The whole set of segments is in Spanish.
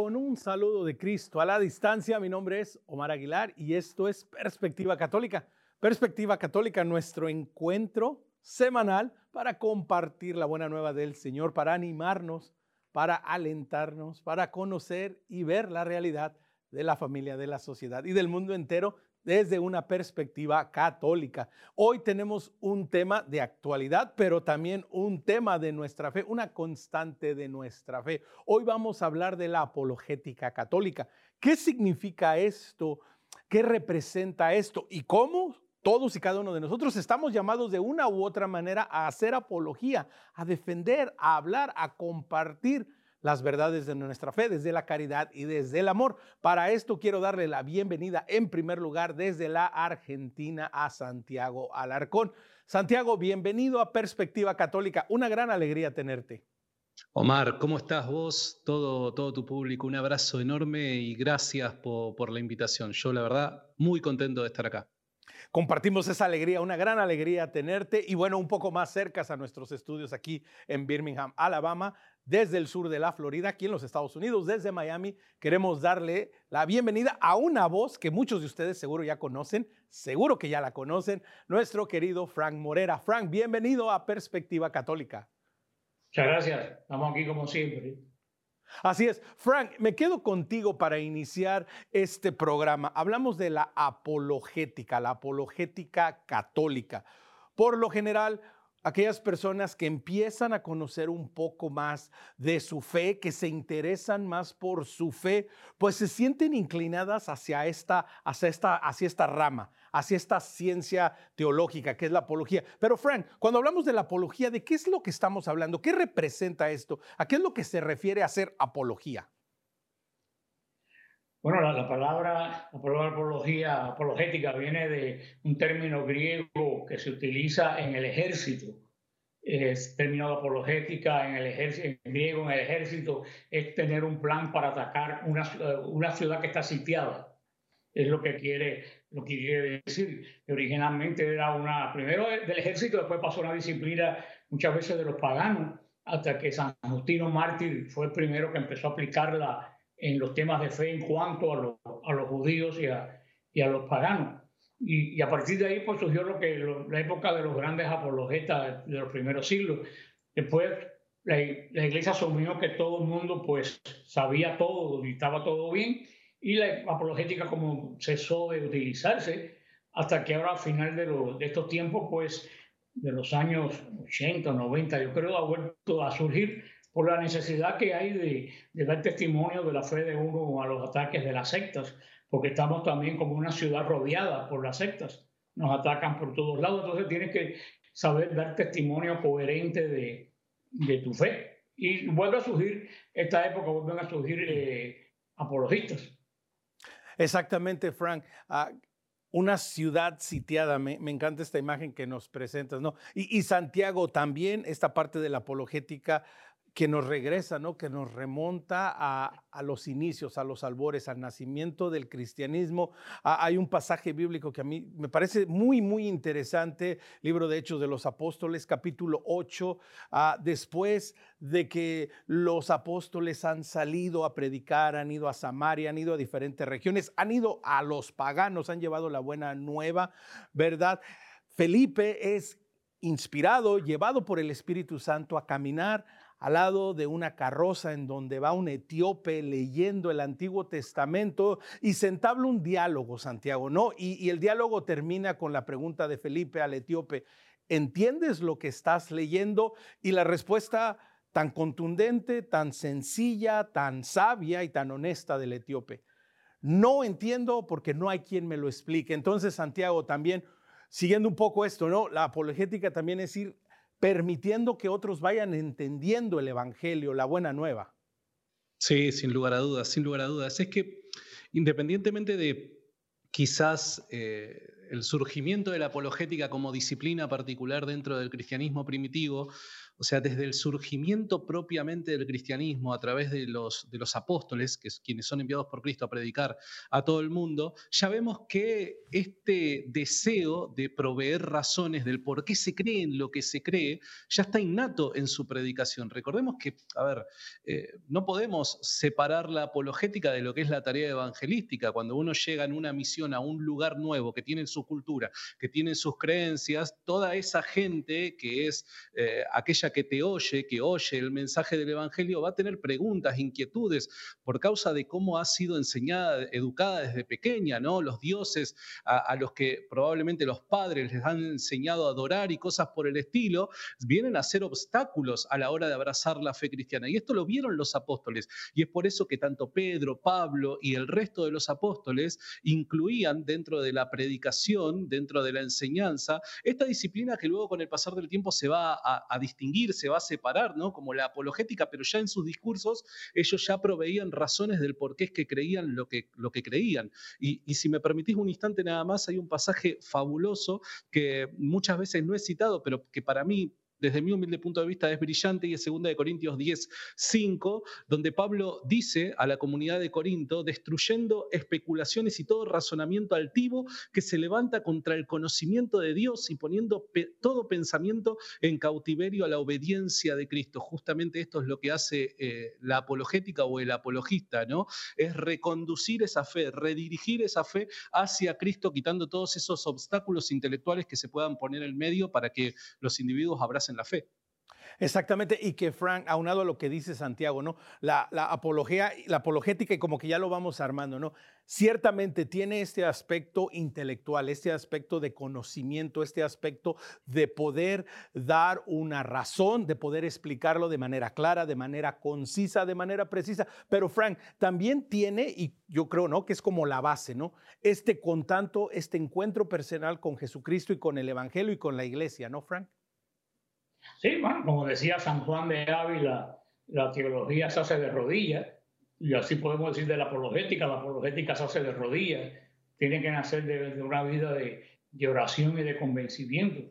con un saludo de Cristo a la distancia. Mi nombre es Omar Aguilar y esto es Perspectiva Católica. Perspectiva Católica, nuestro encuentro semanal para compartir la buena nueva del Señor, para animarnos, para alentarnos, para conocer y ver la realidad de la familia, de la sociedad y del mundo entero desde una perspectiva católica. Hoy tenemos un tema de actualidad, pero también un tema de nuestra fe, una constante de nuestra fe. Hoy vamos a hablar de la apologética católica. ¿Qué significa esto? ¿Qué representa esto? ¿Y cómo todos y cada uno de nosotros estamos llamados de una u otra manera a hacer apología, a defender, a hablar, a compartir las verdades de nuestra fe desde la caridad y desde el amor. Para esto quiero darle la bienvenida en primer lugar desde la Argentina a Santiago Alarcón. Santiago, bienvenido a Perspectiva Católica. Una gran alegría tenerte. Omar, ¿cómo estás vos? Todo, todo tu público, un abrazo enorme y gracias por, por la invitación. Yo, la verdad, muy contento de estar acá. Compartimos esa alegría, una gran alegría tenerte y bueno, un poco más cercas a nuestros estudios aquí en Birmingham, Alabama, desde el sur de la Florida, aquí en los Estados Unidos, desde Miami. Queremos darle la bienvenida a una voz que muchos de ustedes seguro ya conocen, seguro que ya la conocen, nuestro querido Frank Morera. Frank, bienvenido a Perspectiva Católica. Muchas gracias. Estamos aquí como siempre. Así es. Frank, me quedo contigo para iniciar este programa. Hablamos de la apologética, la apologética católica. Por lo general, aquellas personas que empiezan a conocer un poco más de su fe, que se interesan más por su fe, pues se sienten inclinadas hacia esta, hacia esta, hacia esta rama, hacia esta ciencia teológica que es la apología. Pero Frank, cuando hablamos de la apología, ¿de qué es lo que estamos hablando? ¿Qué representa esto? ¿A qué es lo que se refiere a ser apología? Bueno, la, palabra, la palabra apología, apologética viene de un término griego que se utiliza en el ejército. Es término apologética en el ejército, en griego en el ejército, es tener un plan para atacar una, una ciudad que está sitiada. Es lo que quiere, lo que quiere decir. Originalmente era una, primero del ejército, después pasó a una disciplina muchas veces de los paganos, hasta que San Justino Mártir fue el primero que empezó a aplicarla en los temas de fe en cuanto a, los judíos y a, y a los paganos. Y, a partir de ahí pues surgió lo que la época de los grandes apologetas de los primeros siglos. Después la, la, iglesia asumió que todo el mundo pues sabía todo y estaba todo bien y la apologética como cesó de utilizarse hasta que ahora al final de, de estos tiempos pues de los años 80, 90 yo creo ha vuelto a surgir por la necesidad que hay de, de, dar testimonio de la fe de uno a los ataques de las sectas, porque estamos también como una ciudad rodeada por las sectas, nos atacan por todos lados, entonces tienes que saber dar testimonio coherente de, de tu fe. Y vuelve a surgir, esta época vuelven a surgir eh, apologistas. Exactamente, Frank. Ah, una ciudad sitiada, me, me, encanta esta imagen que nos presentas, ¿no? Y, y Santiago también, esta parte de la apologética que nos regresa, ¿no? que nos remonta a, los inicios, a los albores, al nacimiento del cristianismo. Ah, hay un pasaje bíblico que a mí me parece muy, muy interesante, libro de Hechos de los Apóstoles, capítulo 8, ah, después de que los apóstoles han salido a predicar, han ido a Samaria, han ido a diferentes regiones, han ido a los paganos, han llevado la buena nueva, ¿verdad? Felipe es inspirado, llevado por el Espíritu Santo a caminar al lado de una carroza en donde va un etíope leyendo el Antiguo Testamento y se entabla un diálogo, Santiago, ¿no? Y, el diálogo termina con la pregunta de Felipe al etíope, ¿entiendes lo que estás leyendo? Y la respuesta tan contundente, tan sencilla, tan sabia y tan honesta del etíope. No entiendo porque no hay quien me lo explique. Entonces, Santiago, también, siguiendo un poco esto, ¿no? La apologética también es ir permitiendo que otros vayan entendiendo el Evangelio, la buena nueva. Sí, sin lugar a dudas, sin lugar a dudas. Es que independientemente de quizás eh, el surgimiento de la apologética como disciplina particular dentro del cristianismo primitivo, o sea, desde el surgimiento propiamente del cristianismo a través de los, apóstoles, que es quienes son enviados por Cristo a predicar a todo el mundo, ya vemos que este deseo de proveer razones del por qué se cree en lo que se cree, ya está innato en su predicación. Recordemos que, a ver, eh, no podemos separar la apologética de lo que es la tarea evangelística. Cuando uno llega en una misión a un lugar nuevo, que tiene su cultura, que tiene sus creencias, toda esa gente que es eh, aquella que te oye, que oye el mensaje del Evangelio, va a tener preguntas, inquietudes, por causa de cómo ha sido enseñada, educada desde pequeña, ¿no? Los dioses a, los que probablemente los padres les han enseñado a adorar y cosas por el estilo, vienen a ser obstáculos a la hora de abrazar la fe cristiana. Y esto lo vieron los apóstoles. Y es por eso que tanto Pedro, Pablo y el resto de los apóstoles incluían dentro de la predicación, dentro de la enseñanza, esta disciplina que luego con el pasar del tiempo se va a, distinguir, se va a separar, ¿no? Como la apologética, pero ya en sus discursos ellos ya proveían razones del por qué es que creían lo que, lo que creían. Y, y si me permitís un instante nada más, hay un pasaje fabuloso que muchas veces no he citado, pero que para mí desde mi humilde punto de vista es brillante y es 2 de Corintios 10, 5, donde Pablo dice a la comunidad de Corinto, destruyendo especulaciones y todo razonamiento altivo que se levanta contra el conocimiento de Dios y poniendo todo pensamiento en cautiverio a la obediencia de Cristo. Justamente esto es lo que hace eh, la apologética o el apologista, ¿no? Es reconducir esa fe, redirigir esa fe hacia Cristo, quitando todos esos obstáculos intelectuales que se puedan poner en medio para que los individuos abracen en la fe. Exactamente, y que Frank, aunado a lo que dice Santiago, ¿no? La, apología, la apologética, y como que ya lo vamos armando, ¿no? Ciertamente tiene este aspecto intelectual, este aspecto de conocimiento, este aspecto de poder dar una razón, de poder explicarlo de manera clara, de manera concisa, de manera precisa. Pero Frank, también tiene, y yo creo, ¿no? Que es como la base, ¿no? Este con tanto, este encuentro personal con Jesucristo y con el Evangelio y con la iglesia, ¿no, Frank? Sí, bueno, como decía San Juan de Ávila, la teología se hace de rodillas, y así podemos decir de la apologética, la apologética se hace de rodillas, tiene que nacer de, una vida de, de oración y de convencimiento.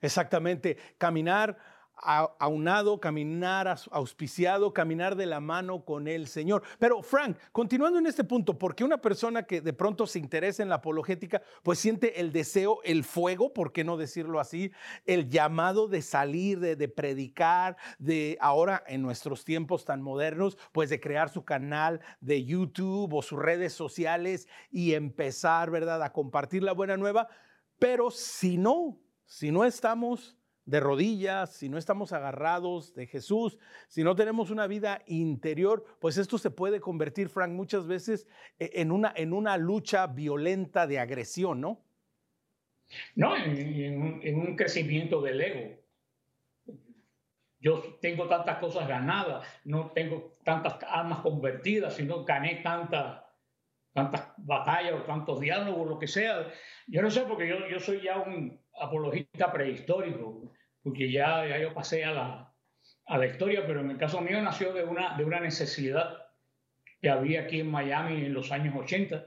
Exactamente, caminar aunado, caminar auspiciado, caminar de la mano con el Señor. Pero Frank, continuando en este punto, porque una persona que de pronto se interesa en la apologética, pues siente el deseo, el fuego, ¿por qué no decirlo así? El llamado de salir, de, de predicar, de ahora en nuestros tiempos tan modernos, pues de crear su canal de YouTube o sus redes sociales y empezar, ¿verdad?, a compartir la buena nueva. Pero si no, si no estamos de rodillas, si no estamos agarrados de Jesús, si no tenemos una vida interior, pues esto se puede convertir, Frank, muchas veces e, en una, en una lucha violenta de agresión, ¿no? No, en, un, crecimiento del ego. Yo tengo tantas cosas ganadas, no tengo tantas armas convertidas, sino gané tantas tantas batallas o tantos diálogos, lo que sea. Yo no sé, porque yo, yo soy ya un apologista prehistórico porque ya, ya yo pasé a la, a la historia, pero en el caso mío nació de una, de una necesidad que había aquí en Miami en los años 80.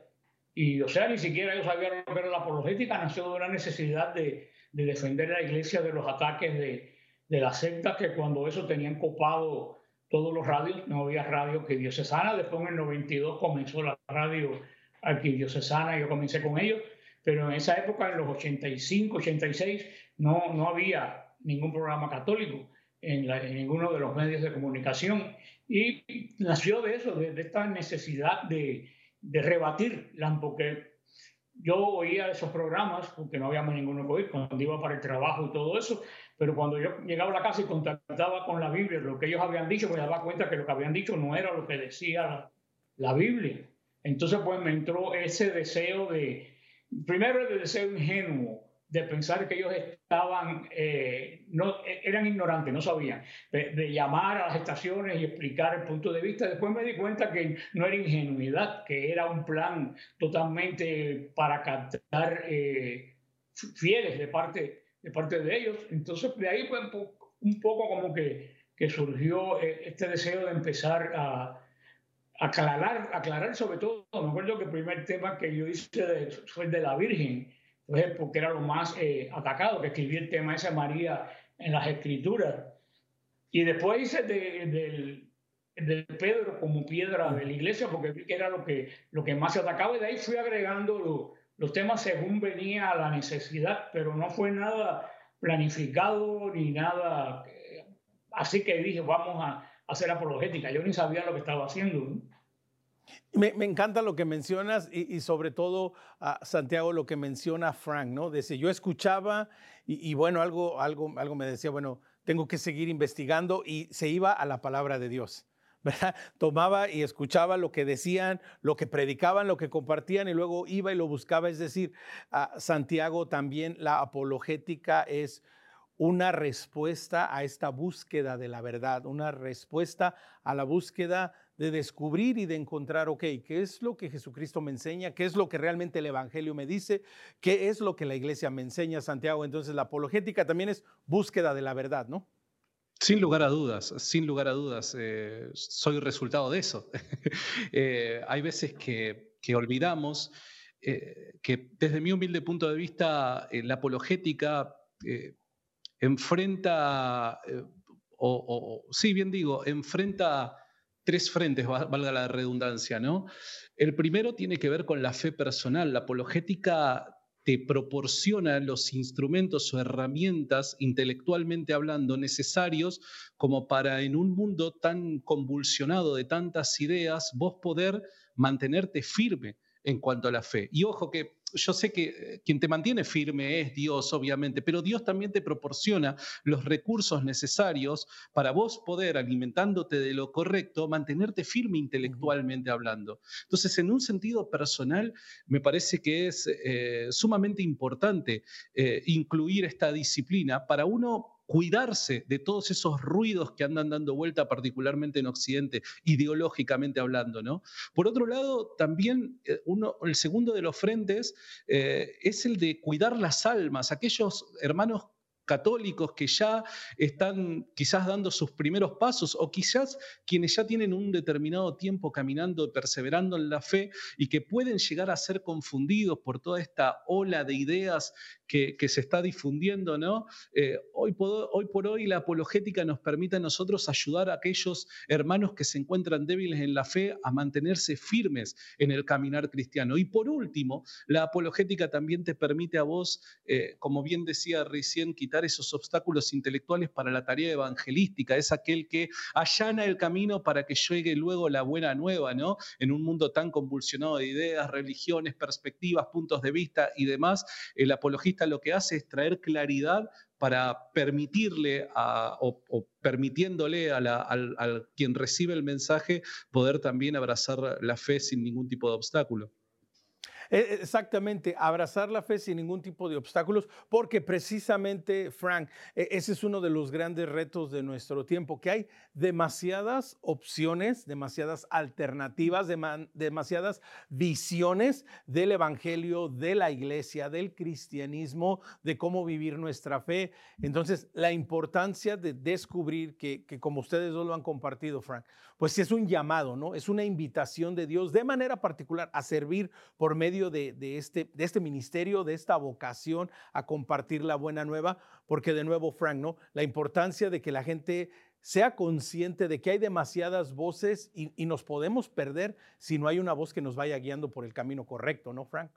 Y, o sea, ni siquiera yo sabía lo que era la apologética, nació de una necesidad de, de defender la iglesia de los ataques de, de las sectas que cuando eso tenían copado todos los radios, no había radio que diocesana, después en el 92 comenzó la radio arquidiocesana, yo comencé con ellos, pero en esa época, en los 85, 86, no, no había ningún programa católico en, ninguno de los medios de comunicación. Y nació de eso, de, esta necesidad de, de rebatir, porque yo oía esos programas, porque no habíamos ninguno que oír, cuando iba para el trabajo y todo eso, pero cuando yo llegaba a la casa y contactaba con la Biblia, lo que ellos habían dicho, pues me daba cuenta que lo que habían dicho no era lo que decía la, la Biblia. Entonces, pues me entró ese deseo de, primero el deseo ingenuo, de pensar que ellos estaban, eh, no, e, eran ignorantes, no sabían, de, llamar a las estaciones y explicar el punto de vista. Después me di cuenta que no era ingenuidad, que era un plan totalmente para captar eh, fieles de parte, de parte de ellos. Entonces, de ahí fue un poco como que, que surgió eh, este deseo de empezar a, aclarar, aclarar sobre todo, me acuerdo que el primer tema que yo hice fue el de la Virgen, porque era lo más eh, atacado, que escribí el tema ese María en las escrituras. Y después hice de, de, Pedro como piedra de la iglesia porque vi que era lo que, lo que más se atacaba y de ahí fui agregando los temas según venía la necesidad, pero no fue nada planificado ni nada. Eh, así que dije, vamos a hacer apologética. Yo ni sabía lo que estaba haciendo. Me, encanta lo que mencionas y, sobre todo, Santiago, lo que menciona Frank, ¿no? Dice, yo escuchaba y, bueno, algo, algo, algo me decía, bueno, tengo que seguir investigando y se iba a la palabra de Dios. ¿verdad? Tomaba y escuchaba lo que decían, lo que predicaban, lo que compartían y luego iba y lo buscaba. Es decir, a Santiago también la apologética es una respuesta a esta búsqueda de la verdad, una respuesta a la búsqueda de descubrir y de encontrar, ok, ¿qué es lo que Jesucristo me enseña? ¿Qué es lo que realmente el Evangelio me dice? ¿Qué es lo que la iglesia me enseña, Santiago? Entonces la apologética también es búsqueda de la verdad, ¿no? Sin lugar a dudas, sin lugar a dudas, eh, soy resultado de eso. Eh, hay veces que, olvidamos eh, que desde mi humilde punto de vista, la apologética enfrenta, o, sí, bien digo, enfrenta tres frentes, valga la redundancia, ¿no? El primero tiene que ver con la fe personal. La apologética te proporciona los instrumentos o herramientas, intelectualmente hablando, necesarios como para en un mundo tan convulsionado de tantas ideas, vos poder mantenerte firme en cuanto a la fe. Y ojo que yo sé que eh, quien te mantiene firme es Dios, obviamente, pero Dios también te proporciona los recursos necesarios para vos poder, alimentándote de lo correcto, mantenerte firme intelectualmente hablando. Entonces, en un sentido personal, me parece que es eh, sumamente importante eh, incluir esta disciplina para uno cuidarse de todos esos ruidos que andan dando vuelta, particularmente en Occidente, ideológicamente hablando. ¿no? Por otro lado, también eh, uno, el segundo de los frentes eh, es el de cuidar las almas, aquellos hermanos católicos que ya están quizás dando sus primeros pasos o quizás quienes ya tienen un determinado tiempo caminando, perseverando en la fe y que pueden llegar a ser confundidos por toda esta ola de ideas que, se está difundiendo, ¿no? Eh, hoy, por, hoy por hoy la apologética nos permite a nosotros ayudar a aquellos hermanos que se encuentran débiles en la fe a mantenerse firmes en el caminar cristiano. Y por último, la apologética también te permite a vos, eh, como bien decía recién, quitar esos obstáculos intelectuales para la tarea evangelística. Es aquel que allana el camino para que llegue luego la buena nueva, ¿no? En un mundo tan convulsionado de ideas, religiones, perspectivas, puntos de vista y demás, el apologista lo que hace es traer claridad para permitirle o, permitiéndole a, quien recibe el mensaje poder también abrazar la fe sin ningún tipo de obstáculo. E, exactamente, abrazar la fe sin ningún tipo de obstáculos, porque precisamente, Frank, e, ese es uno de los grandes retos de nuestro tiempo, que hay demasiadas opciones, demasiadas alternativas, demasiadas visiones del Evangelio, de la iglesia, del cristianismo, de cómo vivir nuestra fe. Entonces, la importancia de descubrir que, que como ustedes dos lo han compartido, Frank, pues es un llamado, ¿no? Es una invitación de Dios de manera particular a servir por medio de, este, de este ministerio, de esta vocación a compartir la buena nueva, porque de nuevo, Frank, ¿no? La importancia de que la gente sea consciente de que hay demasiadas voces y, nos podemos perder si no hay una voz que nos vaya guiando por el camino correcto, ¿no, Frank?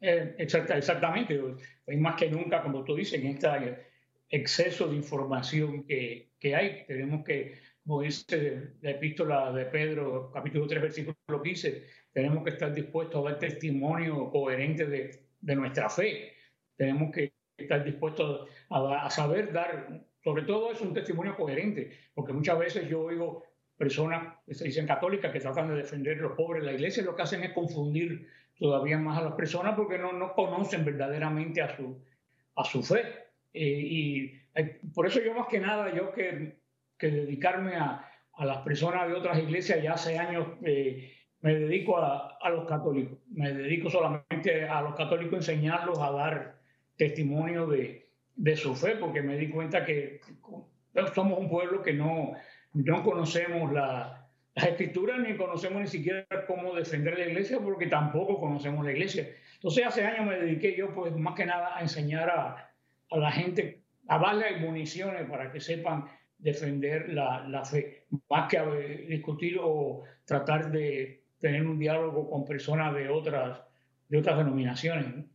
Eh, exactamente. Hoy más que nunca, como tú dices, en este exceso de información que, que hay, tenemos que, como dice la epístola de Pedro, capítulo 3, versículo 15, tenemos que estar dispuestos a dar testimonio coherente de, de nuestra fe. Tenemos que estar dispuestos a, a, saber dar, sobre todo es un testimonio coherente, porque muchas veces yo oigo personas que se dicen católicas que tratan de defender a los pobres. La iglesia lo que hacen es confundir todavía más a las personas porque no, no conocen verdaderamente a su, a su fe. Eh, y eh, por eso yo más que nada, yo que, que dedicarme a, a, las personas de otras iglesias ya hace años... Eh, me dedico a, los católicos, me dedico solamente a los católicos enseñarlos a dar testimonio de, su fe, porque me di cuenta que somos un pueblo que no, no conocemos la, las escrituras ni conocemos ni siquiera cómo defender la iglesia, porque tampoco conocemos la iglesia. Entonces hace años me dediqué yo, pues más que nada, a enseñar a, a la gente, a darle municiones para que sepan defender la, la fe, más que discutir o tratar de tener un diálogo con personas de otras, de otras denominaciones.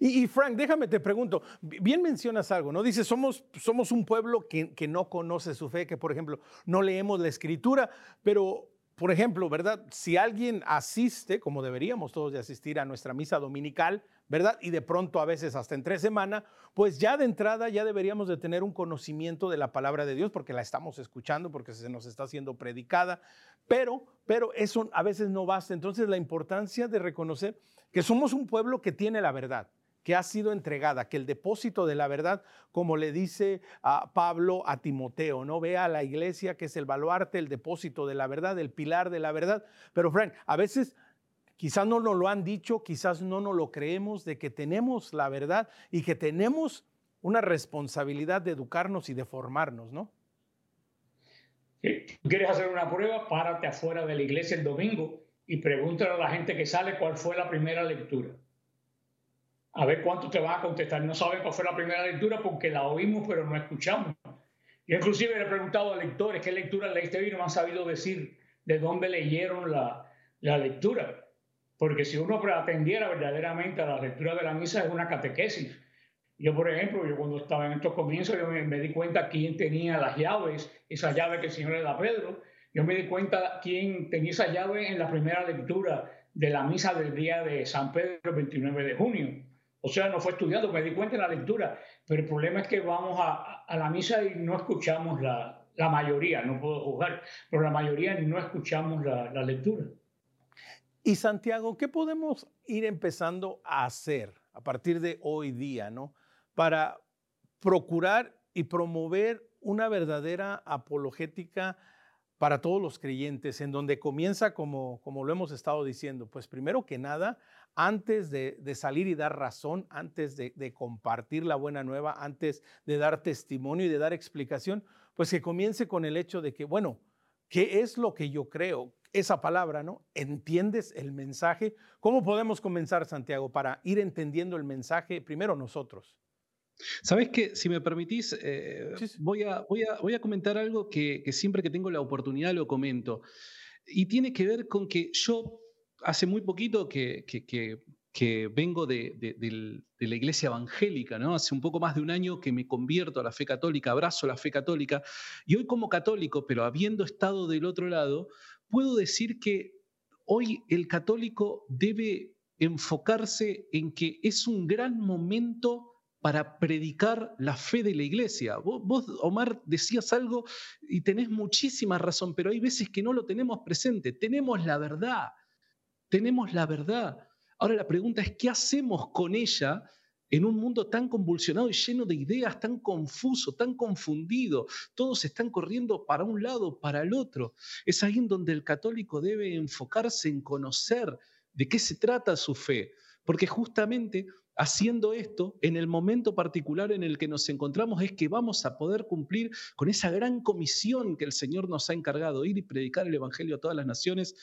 Y, Frank, déjame te pregunto, bien mencionas algo, ¿no? Dices, somos, somos un pueblo que, que no conoce su fe, que por ejemplo no leemos la escritura, pero por ejemplo, ¿verdad? Si alguien asiste, como deberíamos todos de asistir a nuestra misa dominical, ¿verdad? Y de pronto a veces hasta en tres semanas, pues ya de entrada ya deberíamos de tener un conocimiento de la palabra de Dios porque la estamos escuchando, porque se nos está haciendo predicada, pero, pero eso a veces no basta. Entonces la importancia de reconocer que somos un pueblo que tiene la verdad, que ha sido entregada, que el depósito de la verdad, como le dice a Pablo a Timoteo, no vea a la iglesia que es el baluarte, el depósito de la verdad, el pilar de la verdad. Pero Frank, a veces quizás no nos lo han dicho, quizás no nos lo creemos de que tenemos la verdad y que tenemos una responsabilidad de educarnos y de formarnos, ¿no? ¿Quieres hacer una prueba? Párate afuera de la iglesia el domingo y pregúntale a la gente que sale cuál fue la primera lectura a ver cuánto te va a contestar. No saben cuál fue la primera lectura porque la oímos, pero no escuchamos. Yo inclusive le he preguntado a lectores qué lectura leíste hoy y no me han sabido decir de dónde leyeron la, la lectura. Porque si uno atendiera verdaderamente a la lectura de la misa es una catequesis. Yo, por ejemplo, yo cuando estaba en estos comienzos, yo me, me di cuenta quién tenía las llaves, esa llave que el Señor le da a Pedro. Yo me di cuenta quién tenía esa llave en la primera lectura de la misa del día de San Pedro, el 29 de junio. O sea, no fue estudiado, me di cuenta en la lectura, pero el problema es que vamos a, la misa y no escuchamos la, mayoría, no puedo juzgar, pero la mayoría no escuchamos la, la lectura. Y Santiago, ¿qué podemos ir empezando a hacer a partir de hoy día, ¿no? Para procurar y promover una verdadera apologética para todos los creyentes, en donde comienza, como, como lo hemos estado diciendo, pues primero que nada, antes de, salir y dar razón, antes de, compartir la buena nueva, antes de dar testimonio y de dar explicación, pues que comience con el hecho de que, bueno, ¿qué es lo que yo creo? Esa palabra, ¿no? ¿Entiendes el mensaje? ¿Cómo podemos comenzar, Santiago, para ir entendiendo el mensaje primero nosotros? Sabes que, si me permitís, eh, Voy, a, voy, a, voy, a, comentar algo que, siempre que tengo la oportunidad lo comento. Y tiene que ver con que yo hace muy poquito que, que, vengo de, la iglesia evangélica, ¿no? Hace un poco más de un año que me convierto a la fe católica, abrazo la fe católica. Y hoy como católico, pero habiendo estado del otro lado, puedo decir que hoy el católico debe enfocarse en que es un gran momento para predicar la fe de la iglesia. Vos, Omar, decías algo y tenés muchísima razón, pero hay veces que no lo tenemos presente. Tenemos la verdad, tenemos la verdad. Ahora la pregunta es, ¿qué hacemos con ella en un mundo tan convulsionado y lleno de ideas, tan confuso, tan confundido? Todos están corriendo para un lado, para el otro. Es ahí en donde el católico debe enfocarse en conocer de qué se trata su fe, porque justamente haciendo esto, en el momento particular en el que nos encontramos, es que vamos a poder cumplir con esa gran comisión que el Señor nos ha encargado, ir y predicar el Evangelio a todas las naciones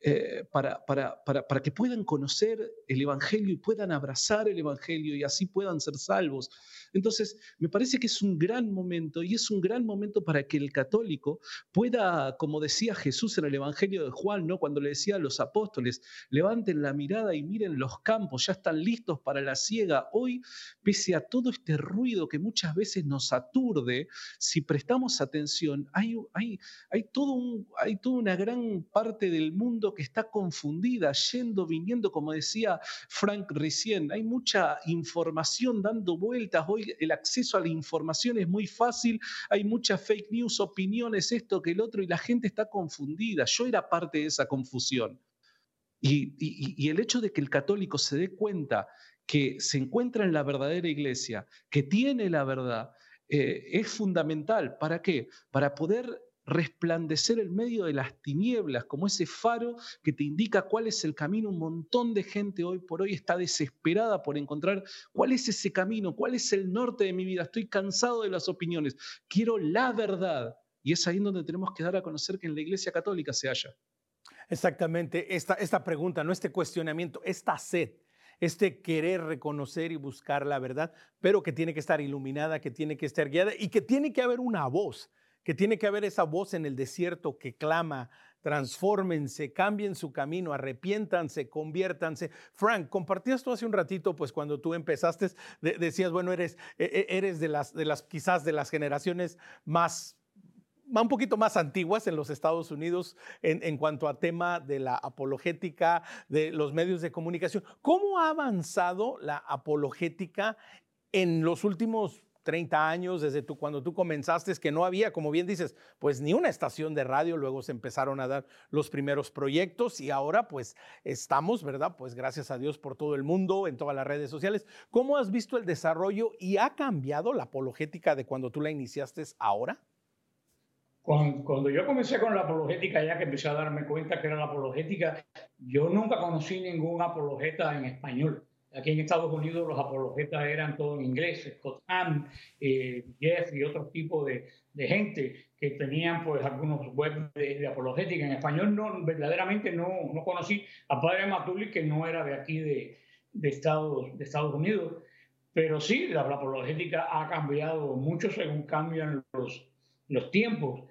eh, para, para, para, para, que puedan conocer el Evangelio y puedan abrazar el Evangelio y así puedan ser salvos. Entonces, me parece que es un gran momento y es un gran momento para que el católico pueda, como decía Jesús en el Evangelio de Juan, ¿no? cuando le decía a los apóstoles, levanten la mirada y miren los campos, ya están listos para la siega. Hoy, pese a todo este ruido que muchas veces nos aturde, si prestamos atención, hay, hay, hay, todo hay toda una gran parte del mundo que está confundida, yendo, viniendo, como decía Frank recién, hay mucha información dando vueltas hoy el acceso a la información es muy fácil, hay muchas fake news, opiniones, esto que el otro, y la gente está confundida. Yo era parte de esa confusión. Y, el hecho de que el católico se dé cuenta que se encuentra en la verdadera iglesia, que tiene la verdad, eh, es fundamental. ¿Para qué? Para poder resplandecer en medio de las tinieblas, como ese faro que te indica cuál es el camino. Un montón de gente hoy por hoy está desesperada por encontrar cuál es ese camino, cuál es el norte de mi vida. Estoy cansado de las opiniones, quiero la verdad. Y es ahí donde tenemos que dar a conocer que en la Iglesia Católica se halla. Exactamente, esta, esta pregunta, no este cuestionamiento, esta sed este querer reconocer y buscar la verdad, pero que tiene que estar iluminada, que tiene que estar guiada y que tiene que haber una voz, que tiene que haber esa voz en el desierto que clama, transfórmense, cambien su camino, arrepiéntanse, conviértanse. Frank, compartías tú hace un ratito, pues cuando tú empezaste, decías, bueno, eres, e, e, eres de, las, de las, quizás de las generaciones más un poquito más antiguas en los Estados Unidos en, cuanto a tema de la apologética de los medios de comunicación. ¿Cómo ha avanzado la apologética en los últimos 30 años, desde tú, cuando tú comenzaste, que no había, como bien dices, pues ni una estación de radio, luego se empezaron a dar los primeros proyectos y ahora pues estamos, ¿verdad? Pues gracias a Dios por todo el mundo, en todas las redes sociales. ¿Cómo has visto el desarrollo y ha cambiado la apologética de cuando tú la iniciaste ahora? Cuando, yo comencé con la apologética, ya que empecé a darme cuenta que era la apologética, yo nunca conocí ningún apologeta en español. Aquí en Estados Unidos los apologetas eran todos inglés, Scott Ham, eh, Jeff y otros tipos de, de, gente que tenían pues algunos webs de, apologética. En español no, verdaderamente no, no conocí a Padre Matuli, que no era de aquí de, de, Estados, de Estados Unidos, pero sí, la, la apologética ha cambiado mucho según cambian los, los tiempos.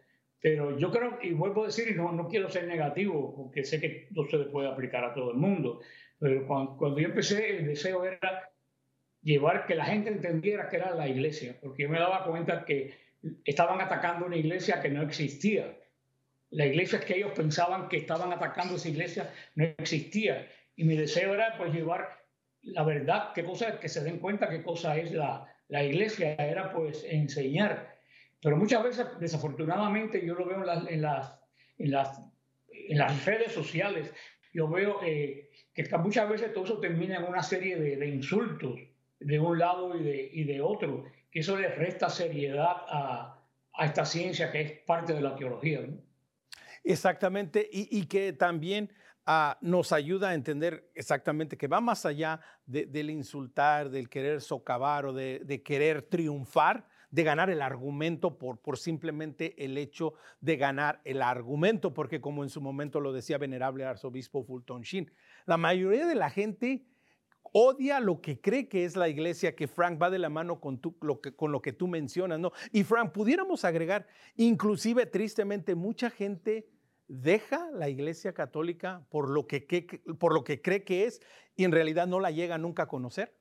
Pero yo creo, y vuelvo a decir, no, no quiero ser negativo, porque sé que no se puede aplicar a todo el mundo, pero cuando, yo empecé, el deseo era llevar que la gente entendiera que era la iglesia, porque yo me daba cuenta que estaban atacando una iglesia que no existía. La iglesia que ellos pensaban que estaban atacando esa iglesia no existía. Y mi deseo era pues llevar la verdad, qué cosa, que se den cuenta qué cosa es la, la iglesia, era pues enseñar pero muchas veces, desafortunadamente, yo lo veo en las, en las, en las, en las redes sociales, yo veo eh, que muchas veces todo eso termina en una serie de, de insultos de un lado y de, y de, otro, que eso le resta seriedad a, a esta ciencia que es parte de la teología. Exactamente, y, y, que también uh, nos ayuda a entender exactamente que va más allá de, del insultar, del querer socavar o de, de querer triunfar, de ganar el argumento por, por simplemente el hecho de ganar el argumento, porque como en su momento lo decía venerable arzobispo Fulton Sheen, la mayoría de la gente odia lo que cree que es la iglesia, que Frank va de la mano con, lo, que, con lo que tú mencionas, ¿no? Y Frank, pudiéramos agregar, inclusive tristemente, mucha gente deja la iglesia católica por lo que, por lo que cree que es y en realidad no la llega nunca a conocer.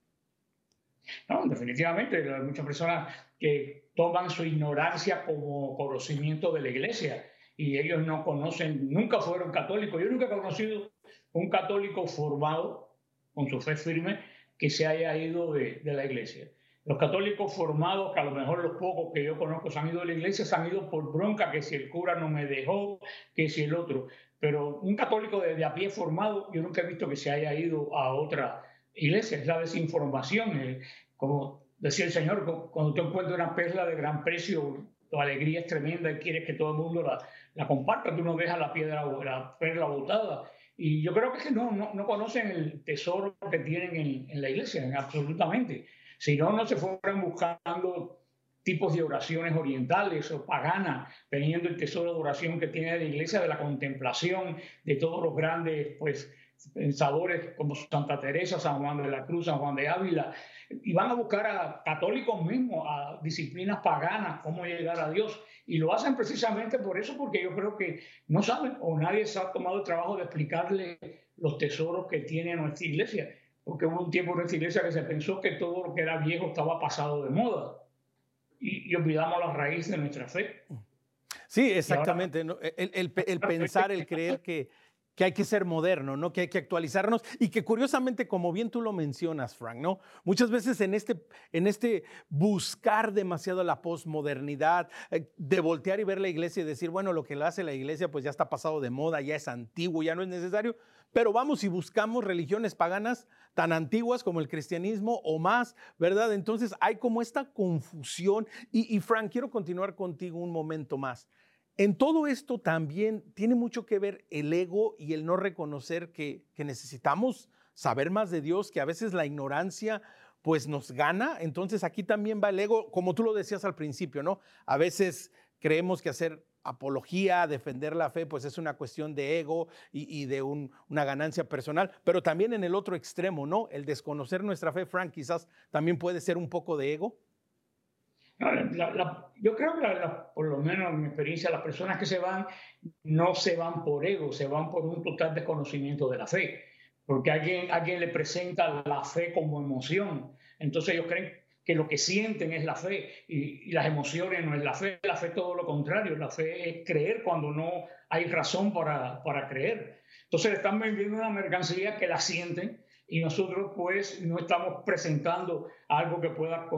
No, definitivamente, hay muchas personas que toman su ignorancia como conocimiento de la iglesia y ellos no conocen, nunca fueron católicos. Yo nunca he conocido un católico formado con su fe firme que se haya ido de, de la iglesia. Los católicos formados, que a lo mejor los pocos que yo conozco se han ido de la iglesia, se han ido por bronca, que si el cura no me dejó, que si el otro. Pero un católico de, de a pie formado, yo nunca he visto que se haya ido a otra iglesia, es la desinformación. Como decía el Señor, cuando tú encuentras una perla de gran precio, tu alegría es tremenda y quieres que todo el mundo la, la comparta, tú no dejas la piedra, la perla botada. Y yo creo que no, no, no conocen el tesoro que tienen en, en la iglesia, absolutamente. Si no, no se fueran buscando tipos de oraciones orientales o paganas, teniendo el tesoro de oración que tiene la iglesia, de la contemplación de todos los grandes pues, pensadores como Santa Teresa, San Juan de la Cruz, San Juan de Ávila, y van a buscar a católicos mismos, a disciplinas paganas, cómo llegar a Dios. Y lo hacen precisamente por eso, porque yo creo que no saben o nadie se ha tomado el trabajo de explicarle los tesoros que tiene nuestra iglesia. Porque hubo un tiempo en nuestra iglesia que se pensó que todo lo que era viejo estaba pasado de moda. Y, y olvidamos la raíz de nuestra fe. Sí, exactamente. el, el, el pensar, el creer que que hay que ser moderno, ¿no? Que hay que actualizarnos y que curiosamente, como bien tú lo mencionas, Frank, ¿no? Muchas veces en este, en este buscar demasiado la posmodernidad, eh, de voltear y ver la iglesia y decir, bueno, lo que lo hace la iglesia pues ya está pasado de moda, ya es antiguo, ya no es necesario, pero vamos y buscamos religiones paganas tan antiguas como el cristianismo o más, ¿verdad? Entonces hay como esta confusión y, y Frank, quiero continuar contigo un momento más. En todo esto también tiene mucho que ver el ego y el no reconocer que, necesitamos saber más de Dios, que a veces la ignorancia pues nos gana. Entonces aquí también va el ego, como tú lo decías al principio, ¿no? A veces creemos que hacer apología, defender la fe, pues es una cuestión de ego y, de una ganancia personal, pero también en el otro extremo, ¿no? El desconocer nuestra fe, Frank, quizás también puede ser un poco de ego. Yo creo que por lo menos en mi experiencia, las personas que se van no se van por ego, se van por un total desconocimiento de la fe, porque alguien, alguien le presenta la fe como emoción, entonces ellos creen que lo que sienten es la fe y, las emociones no es la fe, la fe es todo lo contrario, la fe es creer cuando no hay razón para, para creer. Entonces están vendiendo una mercancía que la sienten y nosotros pues no estamos presentando algo que pueda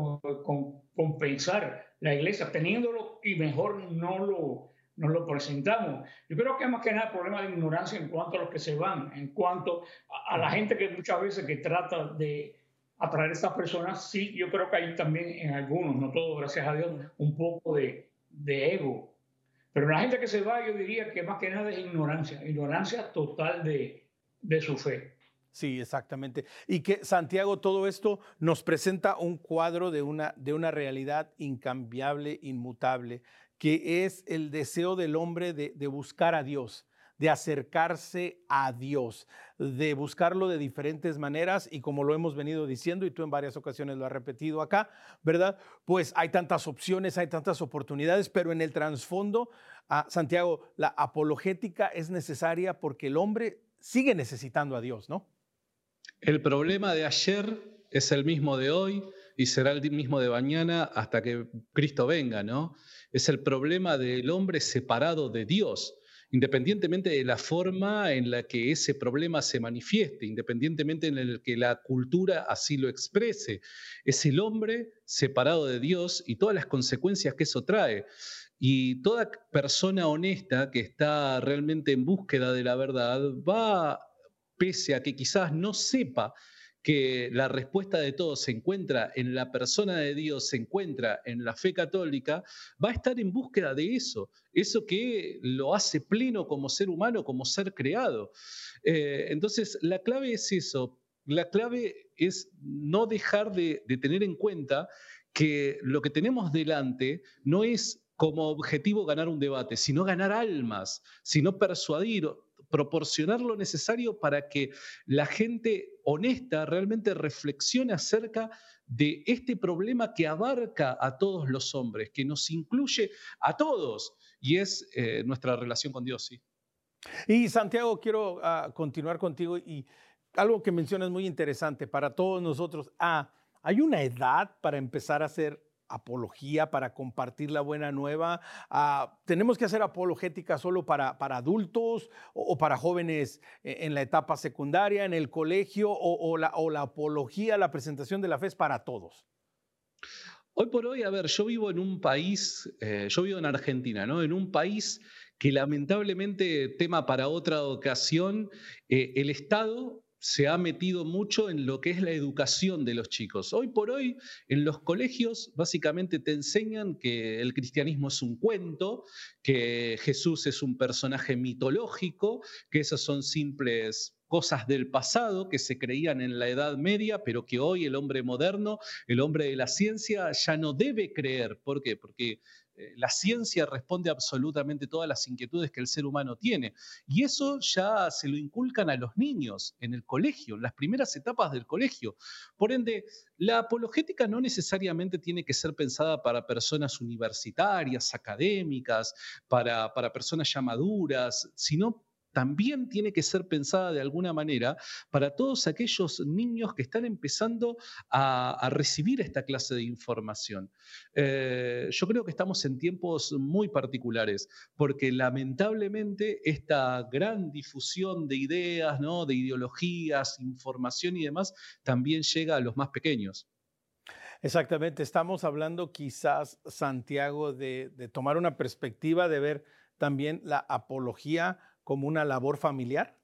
compensar la iglesia, teniéndolo y mejor no lo, no lo presentamos. Yo creo que es más que nada problema de ignorancia en cuanto a los que se van, en cuanto a la gente que muchas veces que trata de atraer a estas personas, sí, yo creo que hay también en algunos, no todos, gracias a Dios, un poco de, de ego. Pero la gente que se va, yo diría que más que nada es ignorancia, ignorancia total de, de su fe. Sí, exactamente. Y que Santiago, todo esto nos presenta un cuadro de una, de una realidad incambiable, inmutable, que es el deseo del hombre de, de buscar a Dios de acercarse a Dios, de buscarlo de diferentes maneras y como lo hemos venido diciendo y tú en varias ocasiones lo has repetido acá, ¿verdad? Pues hay tantas opciones, hay tantas oportunidades, pero en el trasfondo, ah, Santiago, la apologética es necesaria porque el hombre sigue necesitando a Dios, ¿no? El problema de ayer es el mismo de hoy y será el mismo de mañana hasta que Cristo venga, ¿no? Es el problema del hombre separado de Dios independientemente de la forma en la que ese problema se manifieste, independientemente en el que la cultura así lo exprese. Es el hombre separado de Dios y todas las consecuencias que eso trae. Y toda persona honesta que está realmente en búsqueda de la verdad va, pese a que quizás no sepa que la respuesta de todos se encuentra en la persona de Dios, se encuentra en la fe católica, va a estar en búsqueda de eso, eso que lo hace pleno como ser humano, como ser creado. Eh, entonces, la clave es eso, la clave es no dejar de, de tener en cuenta que lo que tenemos delante no es como objetivo ganar un debate, sino ganar almas, sino persuadir, proporcionar lo necesario para que la gente honesta realmente reflexione acerca de este problema que abarca a todos los hombres, que nos incluye a todos, y es eh, nuestra relación con Dios. ¿sí? Y Santiago, quiero ah, continuar contigo y algo que mencionas muy interesante para todos nosotros. Ah, ¿Hay una edad para empezar a hacer apología, para compartir la buena nueva? Ah, ¿Tenemos que hacer apologética solo para, para adultos o, para jóvenes e, en la etapa secundaria, en el colegio, o, la, apología, la presentación de la fe es para todos? Hoy por hoy, a ver, yo vivo en un país, eh, yo vivo en Argentina, ¿no? En un país que lamentablemente, tema para otra ocasión, eh, el Estado se ha metido mucho en lo que es la educación de los chicos. Hoy por hoy, en los colegios, básicamente te enseñan que el cristianismo es un cuento, que Jesús es un personaje mitológico, que esas son simples cosas del pasado que se creían en la Edad Media, pero que hoy el hombre moderno, el hombre de la ciencia, ya no debe creer. ¿Por qué? Porque la ciencia responde absolutamente todas las inquietudes que el ser humano tiene. Y eso ya se lo inculcan a los niños en el colegio, en las primeras etapas del colegio. Por ende, la apologética no necesariamente tiene que ser pensada para personas universitarias, académicas, para, para personas ya maduras, sino también tiene que ser pensada de alguna manera para todos aquellos niños que están empezando a, recibir esta clase de información. Eh, yo creo que estamos en tiempos muy particulares, porque lamentablemente esta gran difusión de ideas, ¿no? de ideologías, información y demás, también llega a los más pequeños. Exactamente, estamos hablando quizás, Santiago, de, de tomar una perspectiva de ver también la apología como una labor familiar?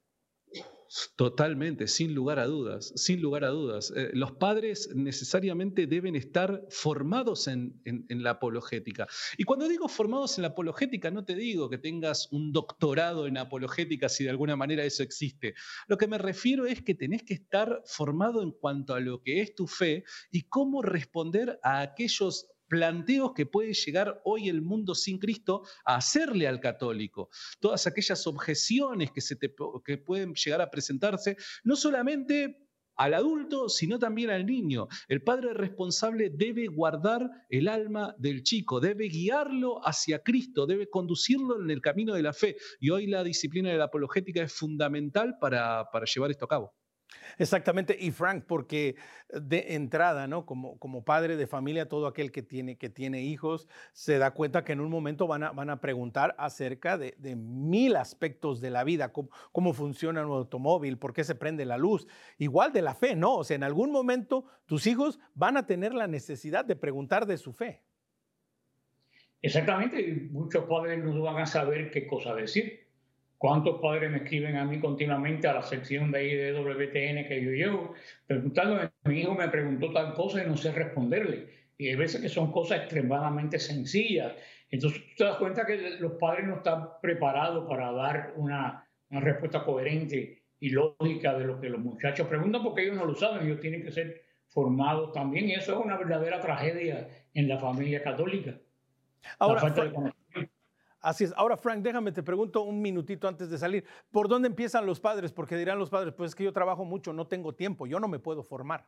Totalmente, sin lugar a dudas, sin lugar a dudas. Eh, los padres necesariamente deben estar formados en, la apologética. Y cuando digo formados en la apologética, no te digo que tengas un doctorado en apologética si de alguna manera eso existe. Lo que me refiero es que tenés que estar formado en cuanto a lo que es tu fe y cómo responder a aquellos planteos que puede llegar hoy el mundo sin Cristo a hacerle al católico, todas aquellas objeciones que, se que pueden llegar a presentarse, no solamente al adulto, sino también al niño. El padre responsable debe guardar el alma del chico, debe guiarlo hacia Cristo, debe conducirlo en el camino de la fe. Y hoy la disciplina de la apologética es fundamental para, para llevar esto a cabo. Exactamente, y Frank, porque de entrada, ¿no? Como, como padre de familia, todo aquel que tiene, que tiene hijos se da cuenta que en un momento van a, van a preguntar acerca de, mil aspectos de la vida, cómo, cómo, funciona un automóvil, por qué se prende la luz, igual de la fe, ¿no? O sea, en algún momento tus hijos van a tener la necesidad de preguntar de su fe. Exactamente, y muchos padres no van a saber qué cosa decir. ¿Cuántos padres me escriben a mí continuamente a la sección de ahí de WTN que yo llevo, preguntándome, mi hijo me preguntó tal cosa y no sé responderle? Y hay veces que son cosas extremadamente sencillas. Entonces tú te das cuenta que los padres no están preparados para dar una, una respuesta coherente y lógica de lo que los muchachos preguntan porque ellos no lo saben, ellos tienen que ser formados también y eso es una verdadera tragedia en la familia católica. Ahora, Así es. Ahora, Frank, déjame, te pregunto un minutito antes de salir. ¿Por dónde empiezan los padres? Porque dirán los padres, pues es que yo trabajo mucho, no tengo tiempo, yo no me puedo formar.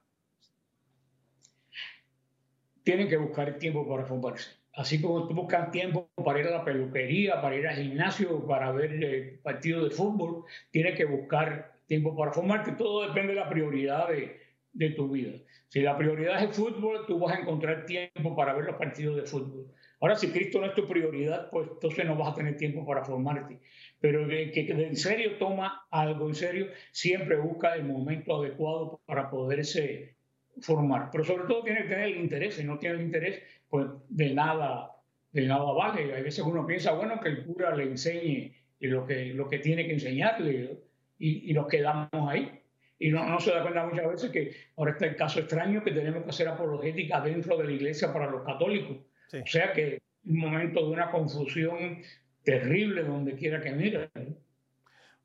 Tienen que buscar tiempo para formarse. Así como tú buscas tiempo para ir a la peluquería, para ir al gimnasio, para ver el partido de fútbol, tienes que buscar tiempo para formarte. Todo depende de la prioridad de, de tu vida. Si la prioridad es el fútbol, tú vas a encontrar tiempo para ver los partidos de fútbol. Ahora, si Cristo no es tu prioridad, pues entonces no vas a tener tiempo para formarte. Pero que, que, en serio toma algo en serio, siempre busca el momento adecuado para poderse formar. Pero sobre todo tiene que tener el interés. Si no tiene el interés, pues de nada, de nada vale. Hay veces uno piensa, bueno, que el cura le enseñe lo que, lo que tiene que enseñarle y, y nos quedamos ahí. Y no, no, se da cuenta muchas veces que ahora está el caso extraño que tenemos que hacer apologética dentro de la iglesia para los católicos. O sea que un momento de una confusión terrible donde quiera que mire.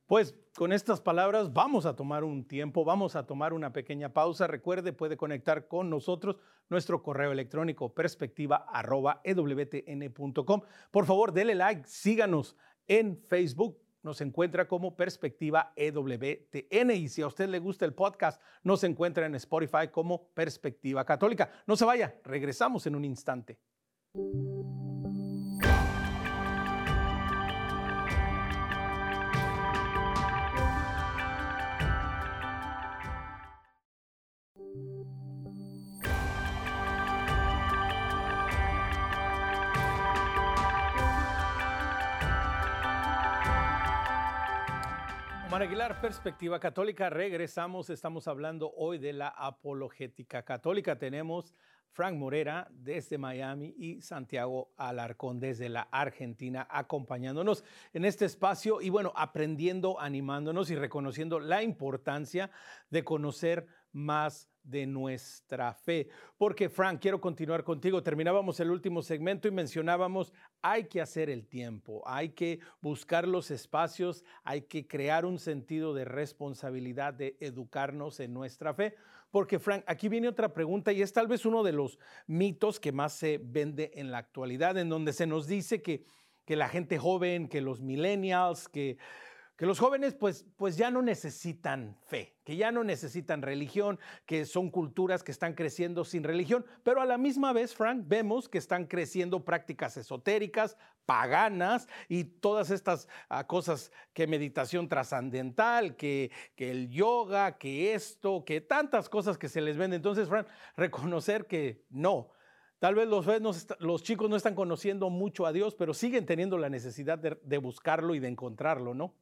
Pues con estas palabras vamos a tomar un tiempo, vamos a tomar una pequeña pausa. Recuerde, puede conectar con nosotros nuestro correo electrónico perspectiva.ewtn.com. Por favor, dele like, síganos en Facebook. Nos encuentra como Perspectiva EWTN. Y si a usted le gusta el podcast, nos encuentra en Spotify como Perspectiva Católica. No se vaya, regresamos en un instante. Omar Aguilar, Perspectiva Católica. Regresamos, estamos hablando hoy de la apologética católica. Tenemos Frank Morera desde Miami y Santiago Alarcón desde la Argentina acompañándonos en este espacio y bueno, aprendiendo, animándonos y reconociendo la importancia de conocer más de nuestra fe. Porque Frank, quiero continuar contigo. Terminábamos el último segmento y mencionábamos, hay que hacer el tiempo, hay que buscar los espacios, hay que crear un sentido de responsabilidad de educarnos en nuestra fe. Porque, Frank, aquí viene otra pregunta y es tal vez uno de los mitos que más se vende en la actualidad, en donde se nos dice que, que la gente joven, que los millennials, que que los jóvenes pues, pues ya no necesitan fe, que ya no necesitan religión, que son culturas que están creciendo sin religión, pero a la misma vez, Frank, vemos que están creciendo prácticas esotéricas, paganas y todas estas ah, cosas que meditación trascendental, que, que el yoga, que esto, que tantas cosas que se les venden. Entonces, Frank, reconocer que no. Tal vez los, los, chicos no están conociendo mucho a Dios, pero siguen teniendo la necesidad de buscarlo y de encontrarlo, ¿no?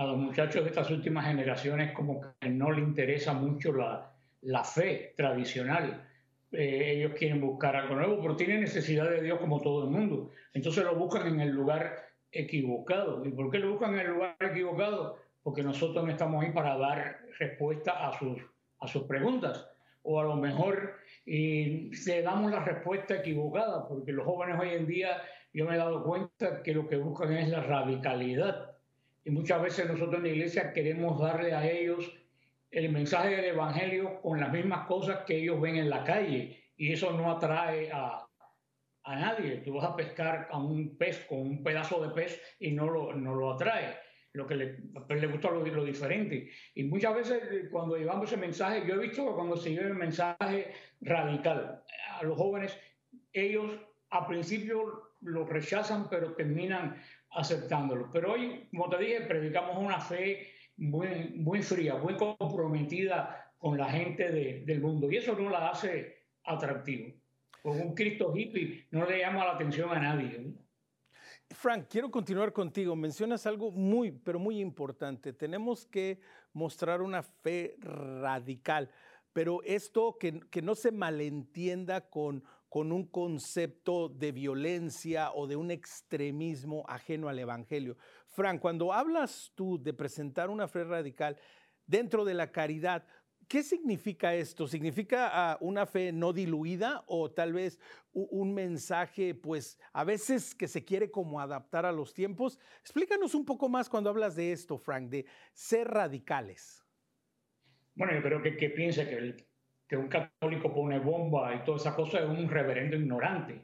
A los muchachos de estas últimas generaciones como que no les interesa mucho la, la fe tradicional. Eh, ellos quieren buscar algo nuevo, pero tienen necesidad de Dios como todo el mundo. Entonces lo buscan en el lugar equivocado. ¿Y por qué lo buscan en el lugar equivocado? Porque nosotros no estamos ahí para dar respuesta a sus, a sus preguntas. O a lo mejor le damos la respuesta equivocada, porque los jóvenes hoy en día, yo me he dado cuenta que lo que buscan es la radicalidad y muchas veces nosotros en la iglesia queremos darle a ellos el mensaje del Evangelio con las mismas cosas que ellos ven en la calle. Y eso no atrae a, a nadie. Tú vas a pescar a un pez con un pedazo de pez y no lo, no lo atrae. Lo que le, le gusta lo, lo, diferente. Y muchas veces eh, cuando llevamos ese mensaje, yo he visto que cuando se lleva el mensaje radical a los jóvenes, ellos a principio lo rechazan, pero terminan aceptándolo. Pero hoy, como te dije, predicamos una fe muy, muy fría, muy comprometida con la gente de, del mundo. Y eso no la hace atractivo. Con un Cristo hippie no le llama la atención a nadie. Frank, quiero continuar contigo. Mencionas algo muy, pero muy importante. Tenemos que mostrar una fe radical, pero esto que, que no se malentienda con, con un concepto de violencia o de un extremismo ajeno al Evangelio. Frank, cuando hablas tú de presentar una fe radical dentro de la caridad, ¿Qué significa esto? ¿Significa ah, una fe no diluida o tal vez un mensaje, pues a veces que se quiere como adaptar a los tiempos? Explícanos un poco más cuando hablas de esto, Frank, de ser radicales. Bueno, yo creo que piensa que, que un católico pone bomba y toda esa cosa es un reverendo ignorante,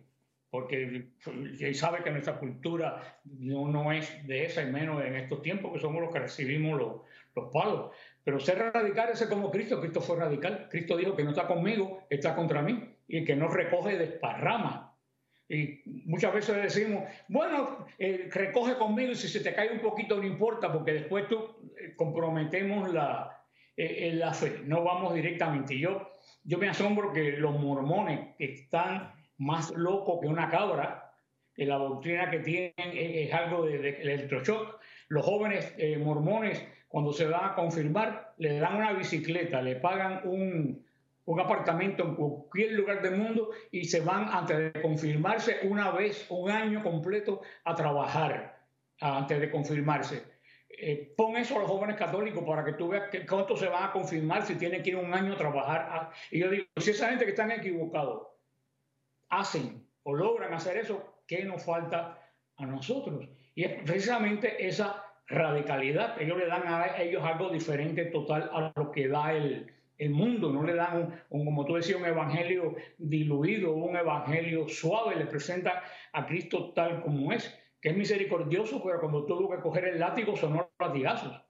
porque él sabe que nuestra cultura no, no es de esa y menos en estos tiempos que somos los que recibimos los, los palos. Pero ser radical es como Cristo. Cristo fue radical. Cristo dijo que no está conmigo, está contra mí. Y que no recoge desparrama. Y muchas veces decimos, bueno, eh, recoge conmigo y si se te cae un poquito no importa, porque después tú eh, comprometemos la, eh, la fe, no vamos directamente. yo, yo me asombro que los mormones que están más locos que una cabra, que la doctrina que tienen es, algo de, de, electroshock, los jóvenes mormones cuando se van a confirmar, le dan una bicicleta, le pagan un, un apartamento en cualquier lugar del mundo y se van antes de confirmarse una vez, un año completo a trabajar antes de confirmarse. Eh, pon eso a los jóvenes católicos para que tú veas que, cuánto se van a confirmar si tienen que ir un año a trabajar. Ah, y yo digo, si esa gente que están equivocados hacen o logran hacer eso, ¿qué nos falta a nosotros? Y es precisamente esa radicalidad. Ellos le dan a ellos algo diferente total a lo que da el, el mundo. No le dan, un, como tú decías, un evangelio diluido, un evangelio suave. Le presenta a Cristo tal como es, que es misericordioso, pero cuando tuvo que coger el látigo sonó latigazos.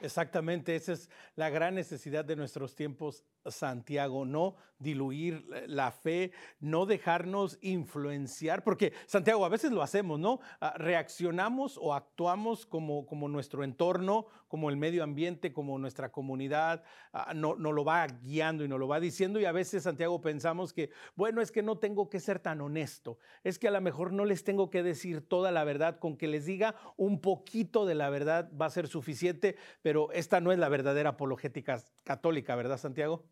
Exactamente, esa es la gran necesidad de nuestros tiempos, Santiago, no diluir la fe, no dejarnos influenciar, porque Santiago, a veces lo hacemos, ¿no? Ah, reaccionamos o actuamos como, como nuestro entorno, como el medio ambiente, como nuestra comunidad, ah, no, no lo va guiando y nos lo va diciendo y a veces, Santiago, pensamos que, bueno, es que no tengo que ser tan honesto, es que a lo mejor no les tengo que decir toda la verdad, con que les diga un poquito de la verdad va a ser suficiente, pero esta no es la verdadera apologética católica, ¿verdad, Santiago?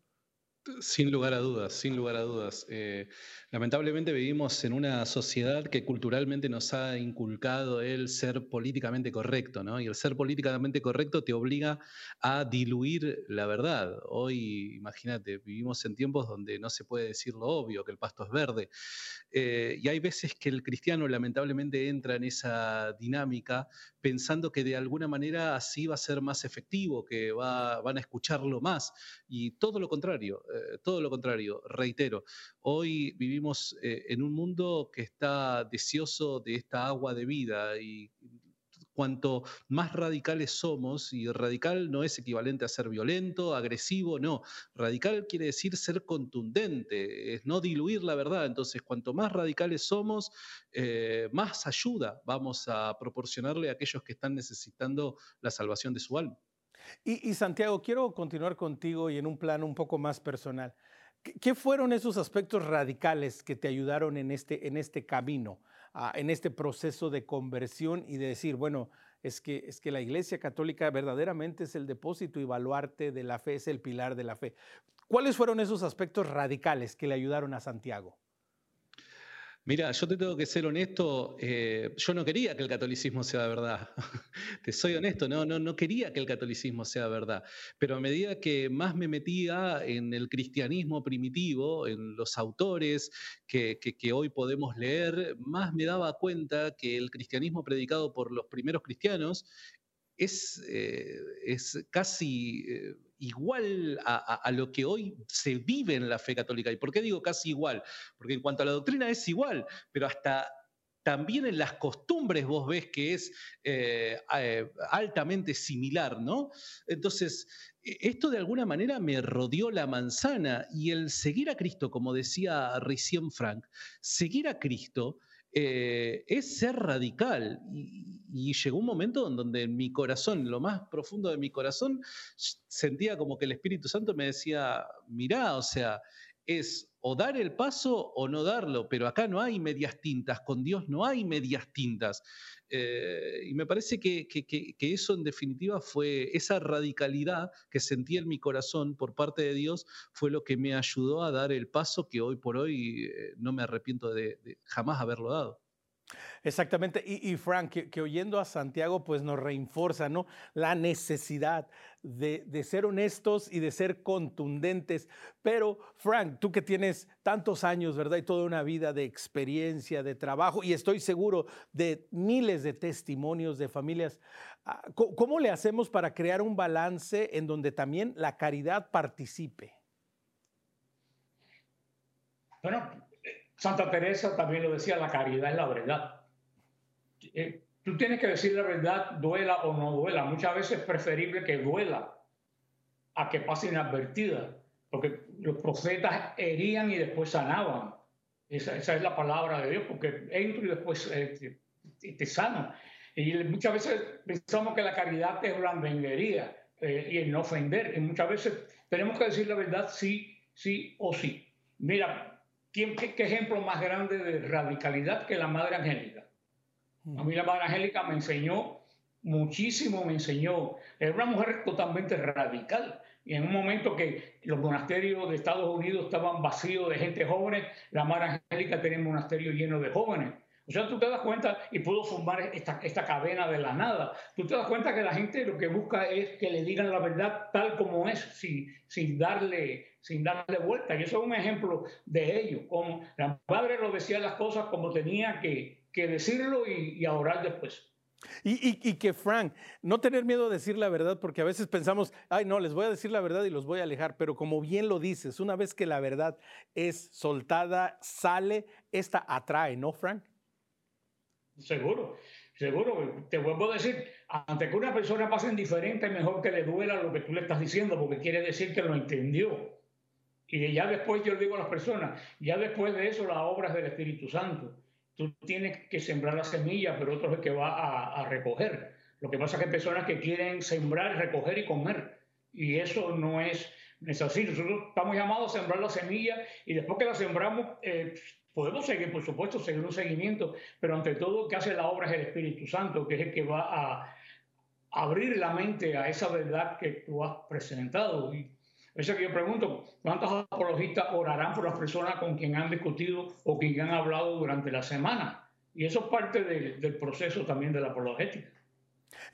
Sin lugar a dudas, sin lugar a dudas. Eh, lamentablemente vivimos en una sociedad que culturalmente nos ha inculcado el ser políticamente correcto, ¿no? Y el ser políticamente correcto te obliga a diluir la verdad. Hoy, imagínate, vivimos en tiempos donde no se puede decir lo obvio, que el pasto es verde. Eh, y hay veces que el cristiano lamentablemente entra en esa dinámica pensando que de alguna manera así va a ser más efectivo, que van a escucharlo más. Y todo lo contrario, eh, todo lo contrario, reitero, hoy vivimos eh, en un mundo que está deseoso de esta agua de vida y cuanto más radicales somos, y radical no es equivalente a ser violento, agresivo, no. Radical quiere decir ser contundente, es no diluir la verdad. Entonces, cuanto más radicales somos, eh, más ayuda vamos a proporcionarle a aquellos que están necesitando la salvación de su alma. Y, Santiago, quiero continuar contigo y en un plano un poco más personal. ¿Qué fueron esos aspectos radicales que te ayudaron en este, en este camino, en este proceso de conversión y de decir, bueno, es que, es que la Iglesia Católica verdaderamente es el depósito y baluarte de la fe, es el pilar de la fe? ¿Cuáles fueron esos aspectos radicales que le ayudaron a Santiago? Mira, yo te tengo que ser honesto, eh, yo no quería que el catolicismo sea verdad. te soy honesto, no, no, no quería que el catolicismo sea verdad. Pero a medida que más me metía en el cristianismo primitivo, en los autores que, que, hoy podemos leer, más me daba cuenta que el cristianismo predicado por los primeros cristianos es, eh, es casi... Eh, igual a, lo que hoy se vive en la fe católica. ¿Y por qué digo casi igual? Porque en cuanto a la doctrina es igual, pero hasta también en las costumbres vos ves que es eh, eh, altamente similar, ¿no? Entonces, e, esto de alguna manera me rodeó la manzana y el seguir a Cristo, como decía recién Frank, seguir a Cristo eh, es ser radical. Y, llegó un momento en donde mi corazón, lo más profundo de mi corazón, sentía como que el Espíritu Santo me decía, mirá, o sea, es o dar el paso o no darlo, pero acá no hay medias tintas, con Dios no hay medias tintas. Eh, y me parece que, eso en definitiva fue esa radicalidad que sentí en mi corazón por parte de Dios, fue lo que me ayudó a dar el paso que hoy por hoy eh, no me arrepiento de jamás haberlo dado. Exactamente. Y, Frank, que, oyendo a Santiago, pues nos reinforza, ¿no? La necesidad de, ser honestos y de ser contundentes. Pero, Frank, tú que tienes tantos años, ¿verdad? Y toda una vida de experiencia, de trabajo, y estoy seguro de miles de testimonios de familias, ah, ¿cómo le hacemos para crear un balance en donde también la caridad participe? Bueno, Santa Teresa también lo decía, la caridad es la verdad. Eh, tú tienes que decir la verdad, duela o no duela. Muchas veces es preferible que duela a que pase inadvertida, porque los profetas herían y después sanaban. Esa, es la palabra de Dios, porque entro y después eh, te, sano. Y muchas veces pensamos que la caridad es blandenguería eh, y el no ofender. Y muchas veces tenemos que decir la verdad sí, sí o sí. Mira, qué, qué ejemplo más grande de radicalidad que la Madre Angélica? A mí la Madre Angélica me enseñó muchísimo, me enseñó. Era una mujer totalmente radical. Y en un momento que los monasterios de Estados Unidos estaban vacíos de gente joven, la Madre Angélica tenía un monasterio lleno de jóvenes. O sea, tú te das cuenta, y pudo formar esta, esta cadena de la nada, tú te das cuenta que la gente lo que busca es que le digan la verdad tal como es, sin, sin, darle, sin darle vuelta. Y eso es un ejemplo de ello. Como la madre lo decía las cosas como tenía que, que decirlo y, a orar después. Y, que, Frank, no tener miedo de decir la verdad, porque a veces pensamos, ay, no, les voy a decir la verdad y los voy a alejar, pero como bien lo dices, una vez que la verdad es soltada, sale, esta atrae, ¿no, Frank? Seguro, seguro. Te vuelvo a decir, ante que una persona pase indiferente, mejor que le duela lo que tú le estás diciendo, porque quiere decir que lo entendió. Y ya después yo le digo a las personas, ya después de eso, la obra es del Espíritu Santo tú tienes que sembrar la semilla, pero otro es el que va a, recoger. Lo que pasa es que hay personas que quieren sembrar, recoger y comer. Y eso no es, así. Nosotros estamos llamados a sembrar la semilla y después que la sembramos, eh, podemos seguir, por supuesto, seguir un seguimiento, pero ante todo, que hace la obra es el Espíritu Santo, que es el que va a abrir la mente a esa verdad que tú has presentado. Y eso que yo pregunto, ¿cuántos apologistas orarán por las personas con quien han discutido o quien han hablado durante la semana? Y eso es parte del proceso también de la apologética.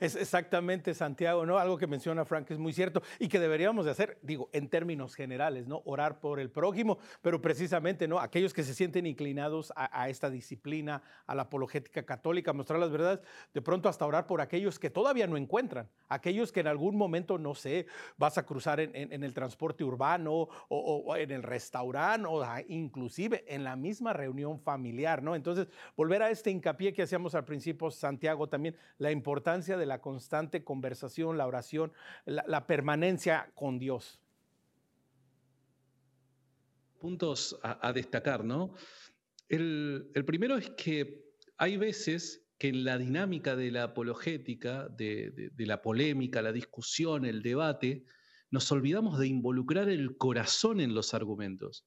Es exactamente, Santiago, ¿no? Algo que menciona Frank es muy cierto y que deberíamos de hacer, digo, en términos generales, ¿no? Orar por el prójimo, pero precisamente, ¿no? Aquellos que se sienten inclinados a, esta disciplina, a la apologética católica, mostrar las verdades, de pronto hasta orar por aquellos que todavía no encuentran, aquellos que en algún momento, no sé, vas a cruzar en, el transporte urbano o, en el restaurante o inclusive en la misma reunión familiar, ¿no? Entonces, volver a este hincapié que hacíamos al principio, Santiago, también la importancia de la constante conversación, la oración, la, permanencia con Dios. Puntos a, destacar, ¿no? El, primero es que hay veces que en la dinámica de la apologética, de, la polémica, la discusión, el debate, nos olvidamos de involucrar el corazón en los argumentos.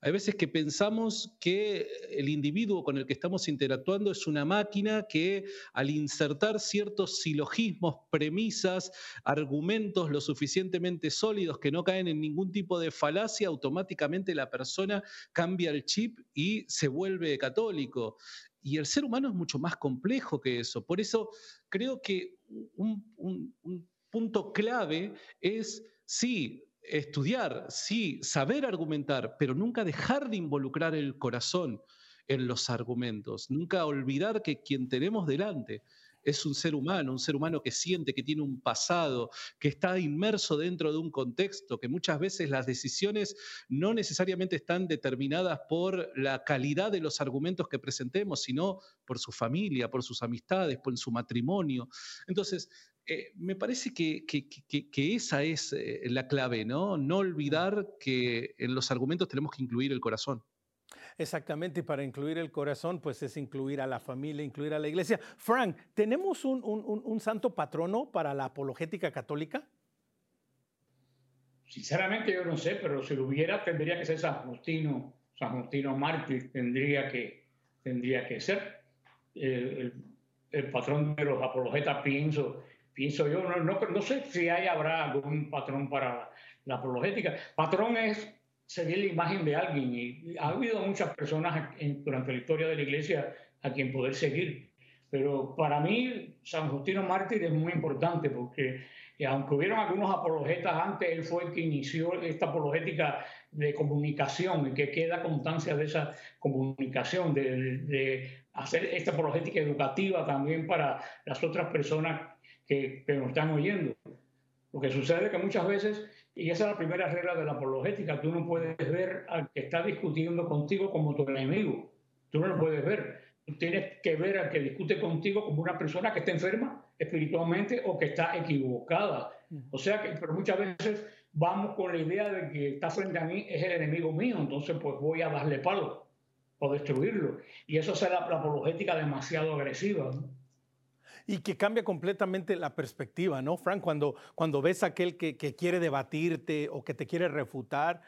Hay veces que pensamos que el individuo con el que estamos interactuando es una máquina que al insertar ciertos silogismos, premisas, argumentos lo suficientemente sólidos que no caen en ningún tipo de falacia, automáticamente la persona cambia el chip y se vuelve católico. Y el ser humano es mucho más complejo que eso. Por eso creo que un, un punto clave es, sí, estudiar, sí, saber argumentar, pero nunca dejar de involucrar el corazón en los argumentos, nunca olvidar que quien tenemos delante es un ser humano, un ser humano que siente, que tiene un pasado, que está inmerso dentro de un contexto, que muchas veces las decisiones no necesariamente están determinadas por la calidad de los argumentos que presentemos, sino por su familia, por sus amistades, por su matrimonio. Entonces, eh, me parece que, esa es eh, la clave, ¿no? No olvidar que en los argumentos tenemos que incluir el corazón. Exactamente, y para incluir el corazón, pues es incluir a la familia, incluir a la iglesia. Frank, ¿tenemos un, santo patrono para la apologética católica? Sinceramente yo no sé, pero si lo hubiera tendría que ser San Justino, San Justino mártir tendría que, tendría que ser. el, el patrón de los apologetas, pienso, pienso yo, no, no, sé si hay, habrá algún patrón para la apologética. Patrón es seguir la imagen de alguien y ha habido muchas personas durante la historia de la iglesia a quien poder seguir. Pero para mí San Justino Mártir es muy importante porque eh, aunque hubieron algunos apologetas antes, él fue el que inició esta apologética de comunicación y que queda constancia de esa comunicación, de, de hacer esta apologética educativa también para las otras personas que, nos están oyendo. Lo que sucede es que muchas veces, y esa es la primera regla de la apologética, tú no puedes ver al que está discutiendo contigo como tu enemigo. Tú no lo puedes ver. Tú tienes que ver al que discute contigo como una persona que está enferma espiritualmente o que está equivocada. O sea que, pero muchas veces vamos con la idea de que está frente a mí es el enemigo mío, entonces pues voy a darle palo o destruirlo. Y eso es la, la apologética demasiado agresiva. ¿no? Y que cambia completamente la perspectiva, ¿no, Frank? Cuando, cuando ves a aquel que, quiere debatirte o que te quiere refutar,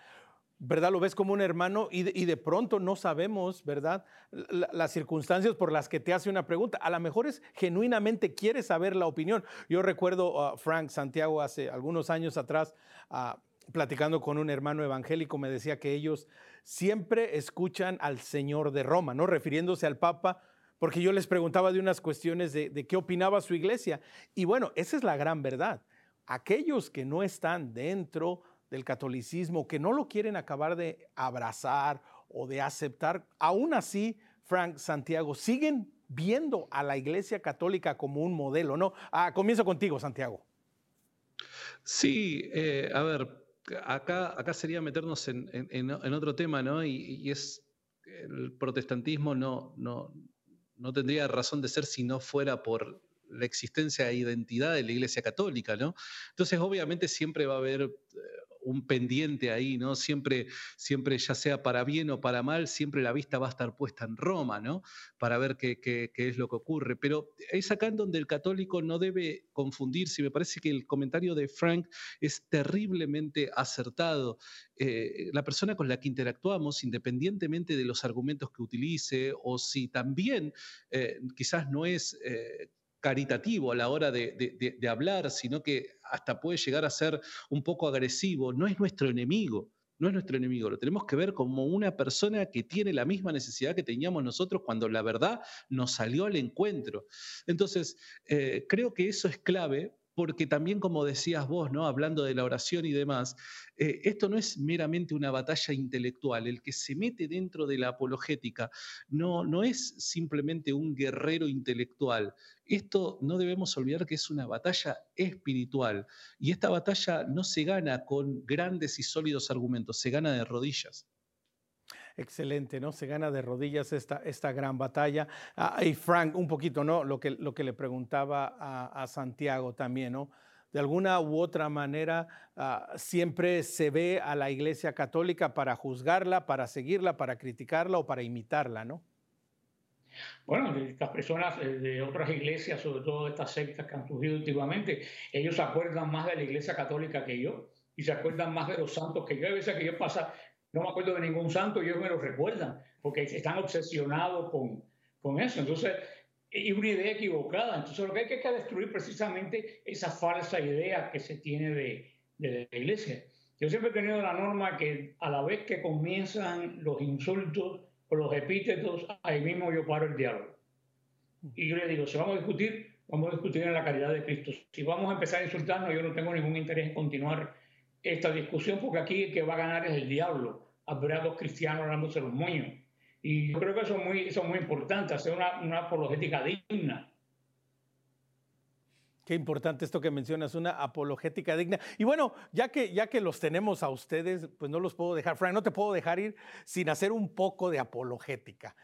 ¿verdad? Lo ves como un hermano y de, pronto no sabemos, ¿verdad? las circunstancias por las que te hace una pregunta. A lo mejor es genuinamente quiere saber la opinión. Yo recuerdo a Frank Santiago hace algunos años atrás, ah, platicando con un hermano evangélico, me decía que ellos siempre escuchan al Señor de Roma, ¿no? Refiriéndose al Papa porque yo les preguntaba de unas cuestiones de, qué opinaba su iglesia. Y bueno, esa es la gran verdad. Aquellos que no están dentro del catolicismo, que no lo quieren acabar de abrazar o de aceptar, aún así, Frank Santiago, siguen viendo a la iglesia católica como un modelo, ¿no? Ah, comienzo contigo, Santiago. Sí, eh, a ver, acá, acá sería meternos en, otro tema, ¿no? Y, y, es el protestantismo no, no, no tendría razón de ser si no fuera por la existencia e identidad de la Iglesia Católica, ¿no? Entonces, obviamente siempre va a haber eh, un pendiente ahí, ¿no? Siempre, siempre, ya sea para bien o para mal, siempre la vista va a estar puesta en Roma, ¿no? Para ver qué, es lo que ocurre. Pero es acá en donde el católico no debe confundirse. Me parece que el comentario de Frank es terriblemente acertado. Eh, la persona con la que interactuamos, independientemente de los argumentos que utilice, o si también eh, quizás no es eh, caritativo a la hora de, hablar, sino que hasta puede llegar a ser un poco agresivo, no es nuestro enemigo. No es nuestro enemigo, lo tenemos que ver como una persona que tiene la misma necesidad que teníamos nosotros cuando la verdad nos salió al encuentro. Entonces, eh, creo que eso es clave porque también como decías vos, ¿no? hablando de la oración y demás, eh, esto no es meramente una batalla intelectual. El que se mete dentro de la apologética no, no es simplemente un guerrero intelectual. Esto no debemos olvidar que es una batalla espiritual. Y esta batalla no se gana con grandes y sólidos argumentos, se gana de rodillas. Excelente, ¿no? Se gana de rodillas esta, esta gran batalla. Ah, y Frank, un poquito, ¿no? Lo que, lo que le preguntaba a, Santiago también, ¿no? De alguna u otra manera, ah, siempre se ve a la Iglesia Católica para juzgarla, para seguirla, para criticarla o para imitarla, ¿no? Bueno, estas personas eh, de otras iglesias, sobre todo estas sectas que han surgido últimamente, ellos se acuerdan más de la iglesia católica que yo y se acuerdan más de los santos que yo. A veces que yo pasa, no me acuerdo de ningún santo ellos me lo recuerdan, porque están obsesionados con, con eso. Entonces, y una idea equivocada. Entonces, lo que hay que, que destruir precisamente esa falsa idea que se tiene de, de la iglesia. Yo siempre he tenido la norma que a la vez que comienzan los insultos o los epítetos, ahí mismo yo paro el diálogo. Y yo le digo, si vamos a discutir, vamos a discutir en la caridad de Cristo. Si vamos a empezar a insultarnos, yo no tengo ningún interés en continuar esta discusión porque aquí el que va a ganar es el diablo, a dos cristianos dándose los moños. Y yo creo que eso es muy, eso es muy importante, hacer una, una apologética digna. Qué importante esto que mencionas, una apologética digna. Y bueno, ya que, ya que los tenemos a ustedes, pues no los puedo dejar, Frank, no te puedo dejar ir sin hacer un poco de apologética.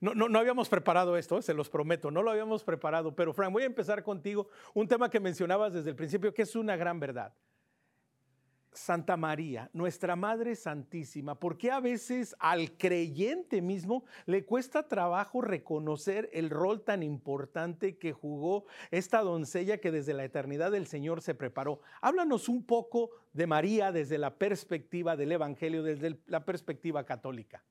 No, no, no, habíamos preparado esto, se los prometo, no lo habíamos preparado, pero Frank, voy a empezar contigo un tema que mencionabas desde el principio, que es una gran verdad. Santa María, nuestra Madre Santísima, ¿por qué a veces al creyente mismo le cuesta trabajo reconocer el rol tan importante que jugó esta doncella que desde la eternidad del Señor se preparó? Háblanos un poco de María desde la perspectiva del Evangelio, desde la perspectiva católica.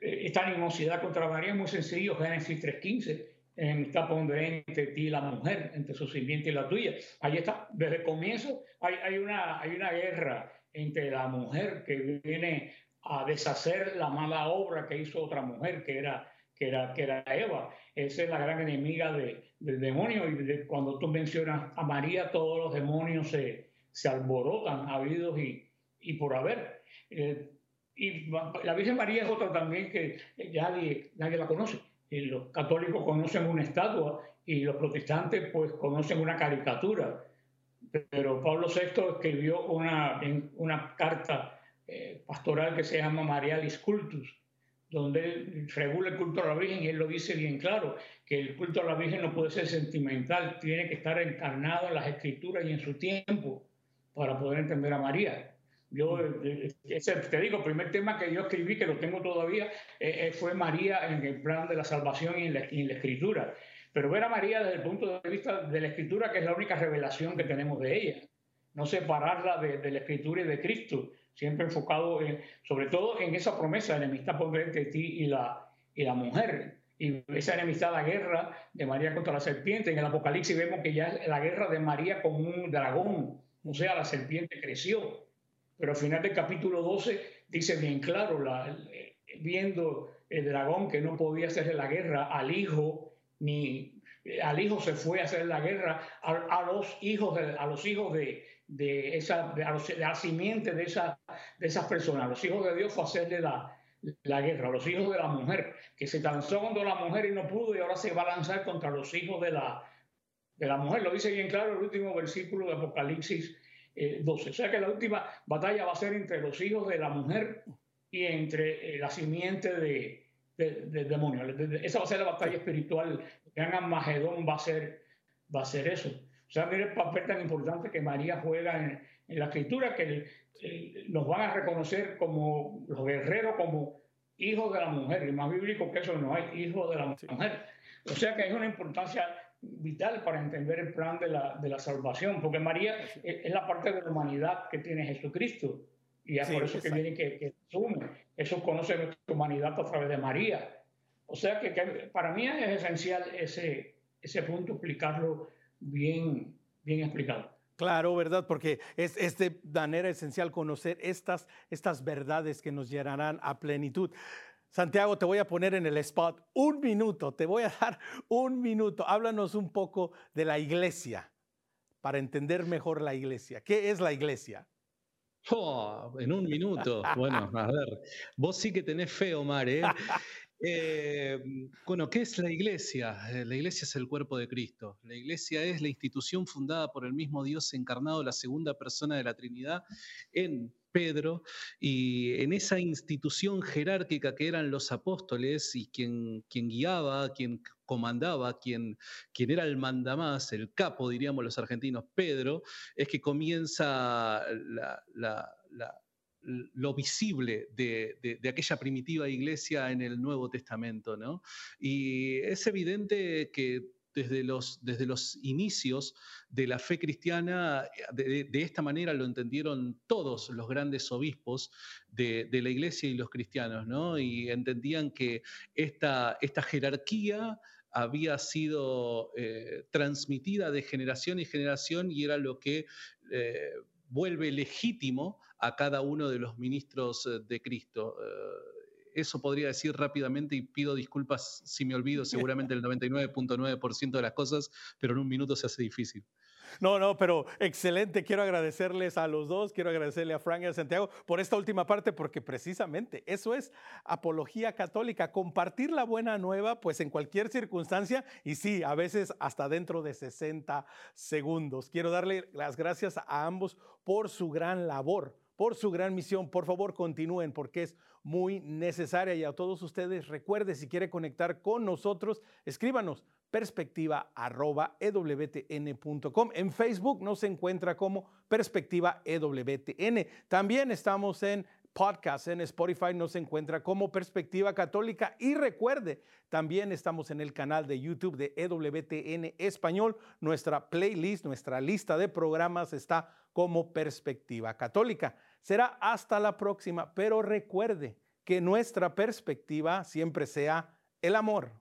esta animosidad contra María es muy sencillo, Génesis 3.15 está pondré entre ti y la mujer, entre su sirviente y la tuya. Ahí está, desde el comienzo hay, hay, una, hay una guerra entre la mujer que viene a deshacer la mala obra que hizo otra mujer, que era, que era, que era Eva. Esa es la gran enemiga de, del demonio. Y cuando tú mencionas a María, todos los demonios se, se alborotan, habidos y, y por haber. Eh, y la Virgen María es otra también que nadie, nadie la conoce los católicos conocen una estatua y los protestantes pues conocen una caricatura. Pero Pablo VI escribió una, una carta eh, pastoral que se llama Marialis Cultus, donde él regula el culto a la Virgen y él lo dice bien claro, que el culto a la Virgen no puede ser sentimental, tiene que estar encarnado en las escrituras y en su tiempo para poder entender a María. Yo, eh, ese, te digo, el primer tema que yo escribí, que lo tengo todavía, eh, eh, fue María en el plan de la salvación y en la, escritura. Pero ver a María desde el punto de vista de la escritura, que es la única revelación que tenemos de ella. No separarla de, la escritura y de Cristo, siempre enfocado sobre todo en esa promesa, de enemistad por entre ti y la, y la mujer. Y esa enemistad, la guerra de María contra la serpiente. En el Apocalipsis vemos que ya es la guerra de María con un dragón. O sea, la serpiente creció pero al final del capítulo 12 dice bien claro, viendo el dragón que no podía hacerle la guerra al hijo, ni al hijo se fue a hacer la guerra a, los hijos de, a los hijos de, de esa de, la simiente de esa de esas personas. Los hijos de Dios fue a hacerle la, la guerra. Los hijos de la mujer que se lanzó contra la mujer y no pudo y ahora se va a lanzar contra los hijos de la de la mujer. Lo dice bien claro el último versículo de Apocalipsis 12. Eh, o sea que la última batalla va a ser entre los hijos de la mujer y entre eh, la simiente de, del demonio. Esa va a ser la batalla espiritual. Gran Magedón va a ser, va a ser eso. O sea, mire el papel tan importante que María juega en, la escritura, que nos van a reconocer como los guerreros, como hijos de la mujer. Y más bíblico que eso no hay, hijos de la mujer. O sea que hay una importancia vital para entender el plan de la, de la salvación, porque María es, la parte de la humanidad que tiene Jesucristo. Y es por eso que viene que, que asume. Eso conoce nuestra humanidad a través de María. O sea que, para mí es esencial ese, ese punto, explicarlo bien, bien explicado. Claro, ¿verdad? Porque es, es, de manera esencial conocer estas, estas verdades que nos llenarán a plenitud. Santiago, te voy a poner en el spot un minuto, te voy a dar un minuto. Háblanos un poco de la iglesia para entender mejor la iglesia. ¿Qué es la iglesia? Oh, en un minuto. Bueno, a ver, vos sí que tenés fe, Omar. ¿eh? Eh, bueno, ¿qué es la iglesia? Eh, la iglesia es el cuerpo de Cristo. La iglesia es la institución fundada por el mismo Dios encarnado, la segunda persona de la Trinidad, en Pedro, y en esa institución jerárquica que eran los apóstoles y quien, guiaba, quien comandaba, quien, era el mandamás, el capo, diríamos los argentinos, Pedro, es que comienza lo visible de, de, aquella primitiva iglesia en el Nuevo Testamento. ¿no? Y es evidente que desde los, desde los inicios de la fe cristiana, de, esta manera lo entendieron todos los grandes obispos de, la iglesia y los cristianos, ¿no? Y entendían que esta, esta jerarquía había sido eh, transmitida de generación en generación y era lo que eh, vuelve legítimo a cada uno de los ministros eh, de Cristo eso podría decir rápidamente y pido disculpas si me olvido seguramente el 99.9% de las cosas, pero en un minuto se hace difícil. No, no, pero excelente. Quiero agradecerles a los dos, quiero agradecerle a Frank y a Santiago por esta última parte, porque precisamente eso es apología católica, compartir la buena nueva, pues en cualquier circunstancia y sí, a veces hasta dentro de 60 segundos. Quiero darle las gracias a ambos por su gran labor por su gran misión. Por favor, continúen porque es muy necesaria. Y a todos ustedes, recuerde, si quiere conectar con nosotros, escríbanos perspectiva.ewtn.com. En Facebook nos encuentra como Perspectiva EWTN. También estamos en podcast en Spotify nos encuentra como Perspectiva Católica y recuerde, también estamos en el canal de YouTube de EWTN Español. Nuestra playlist, nuestra lista de programas está como Perspectiva Católica. Será hasta la próxima, pero recuerde que nuestra perspectiva siempre sea el amor.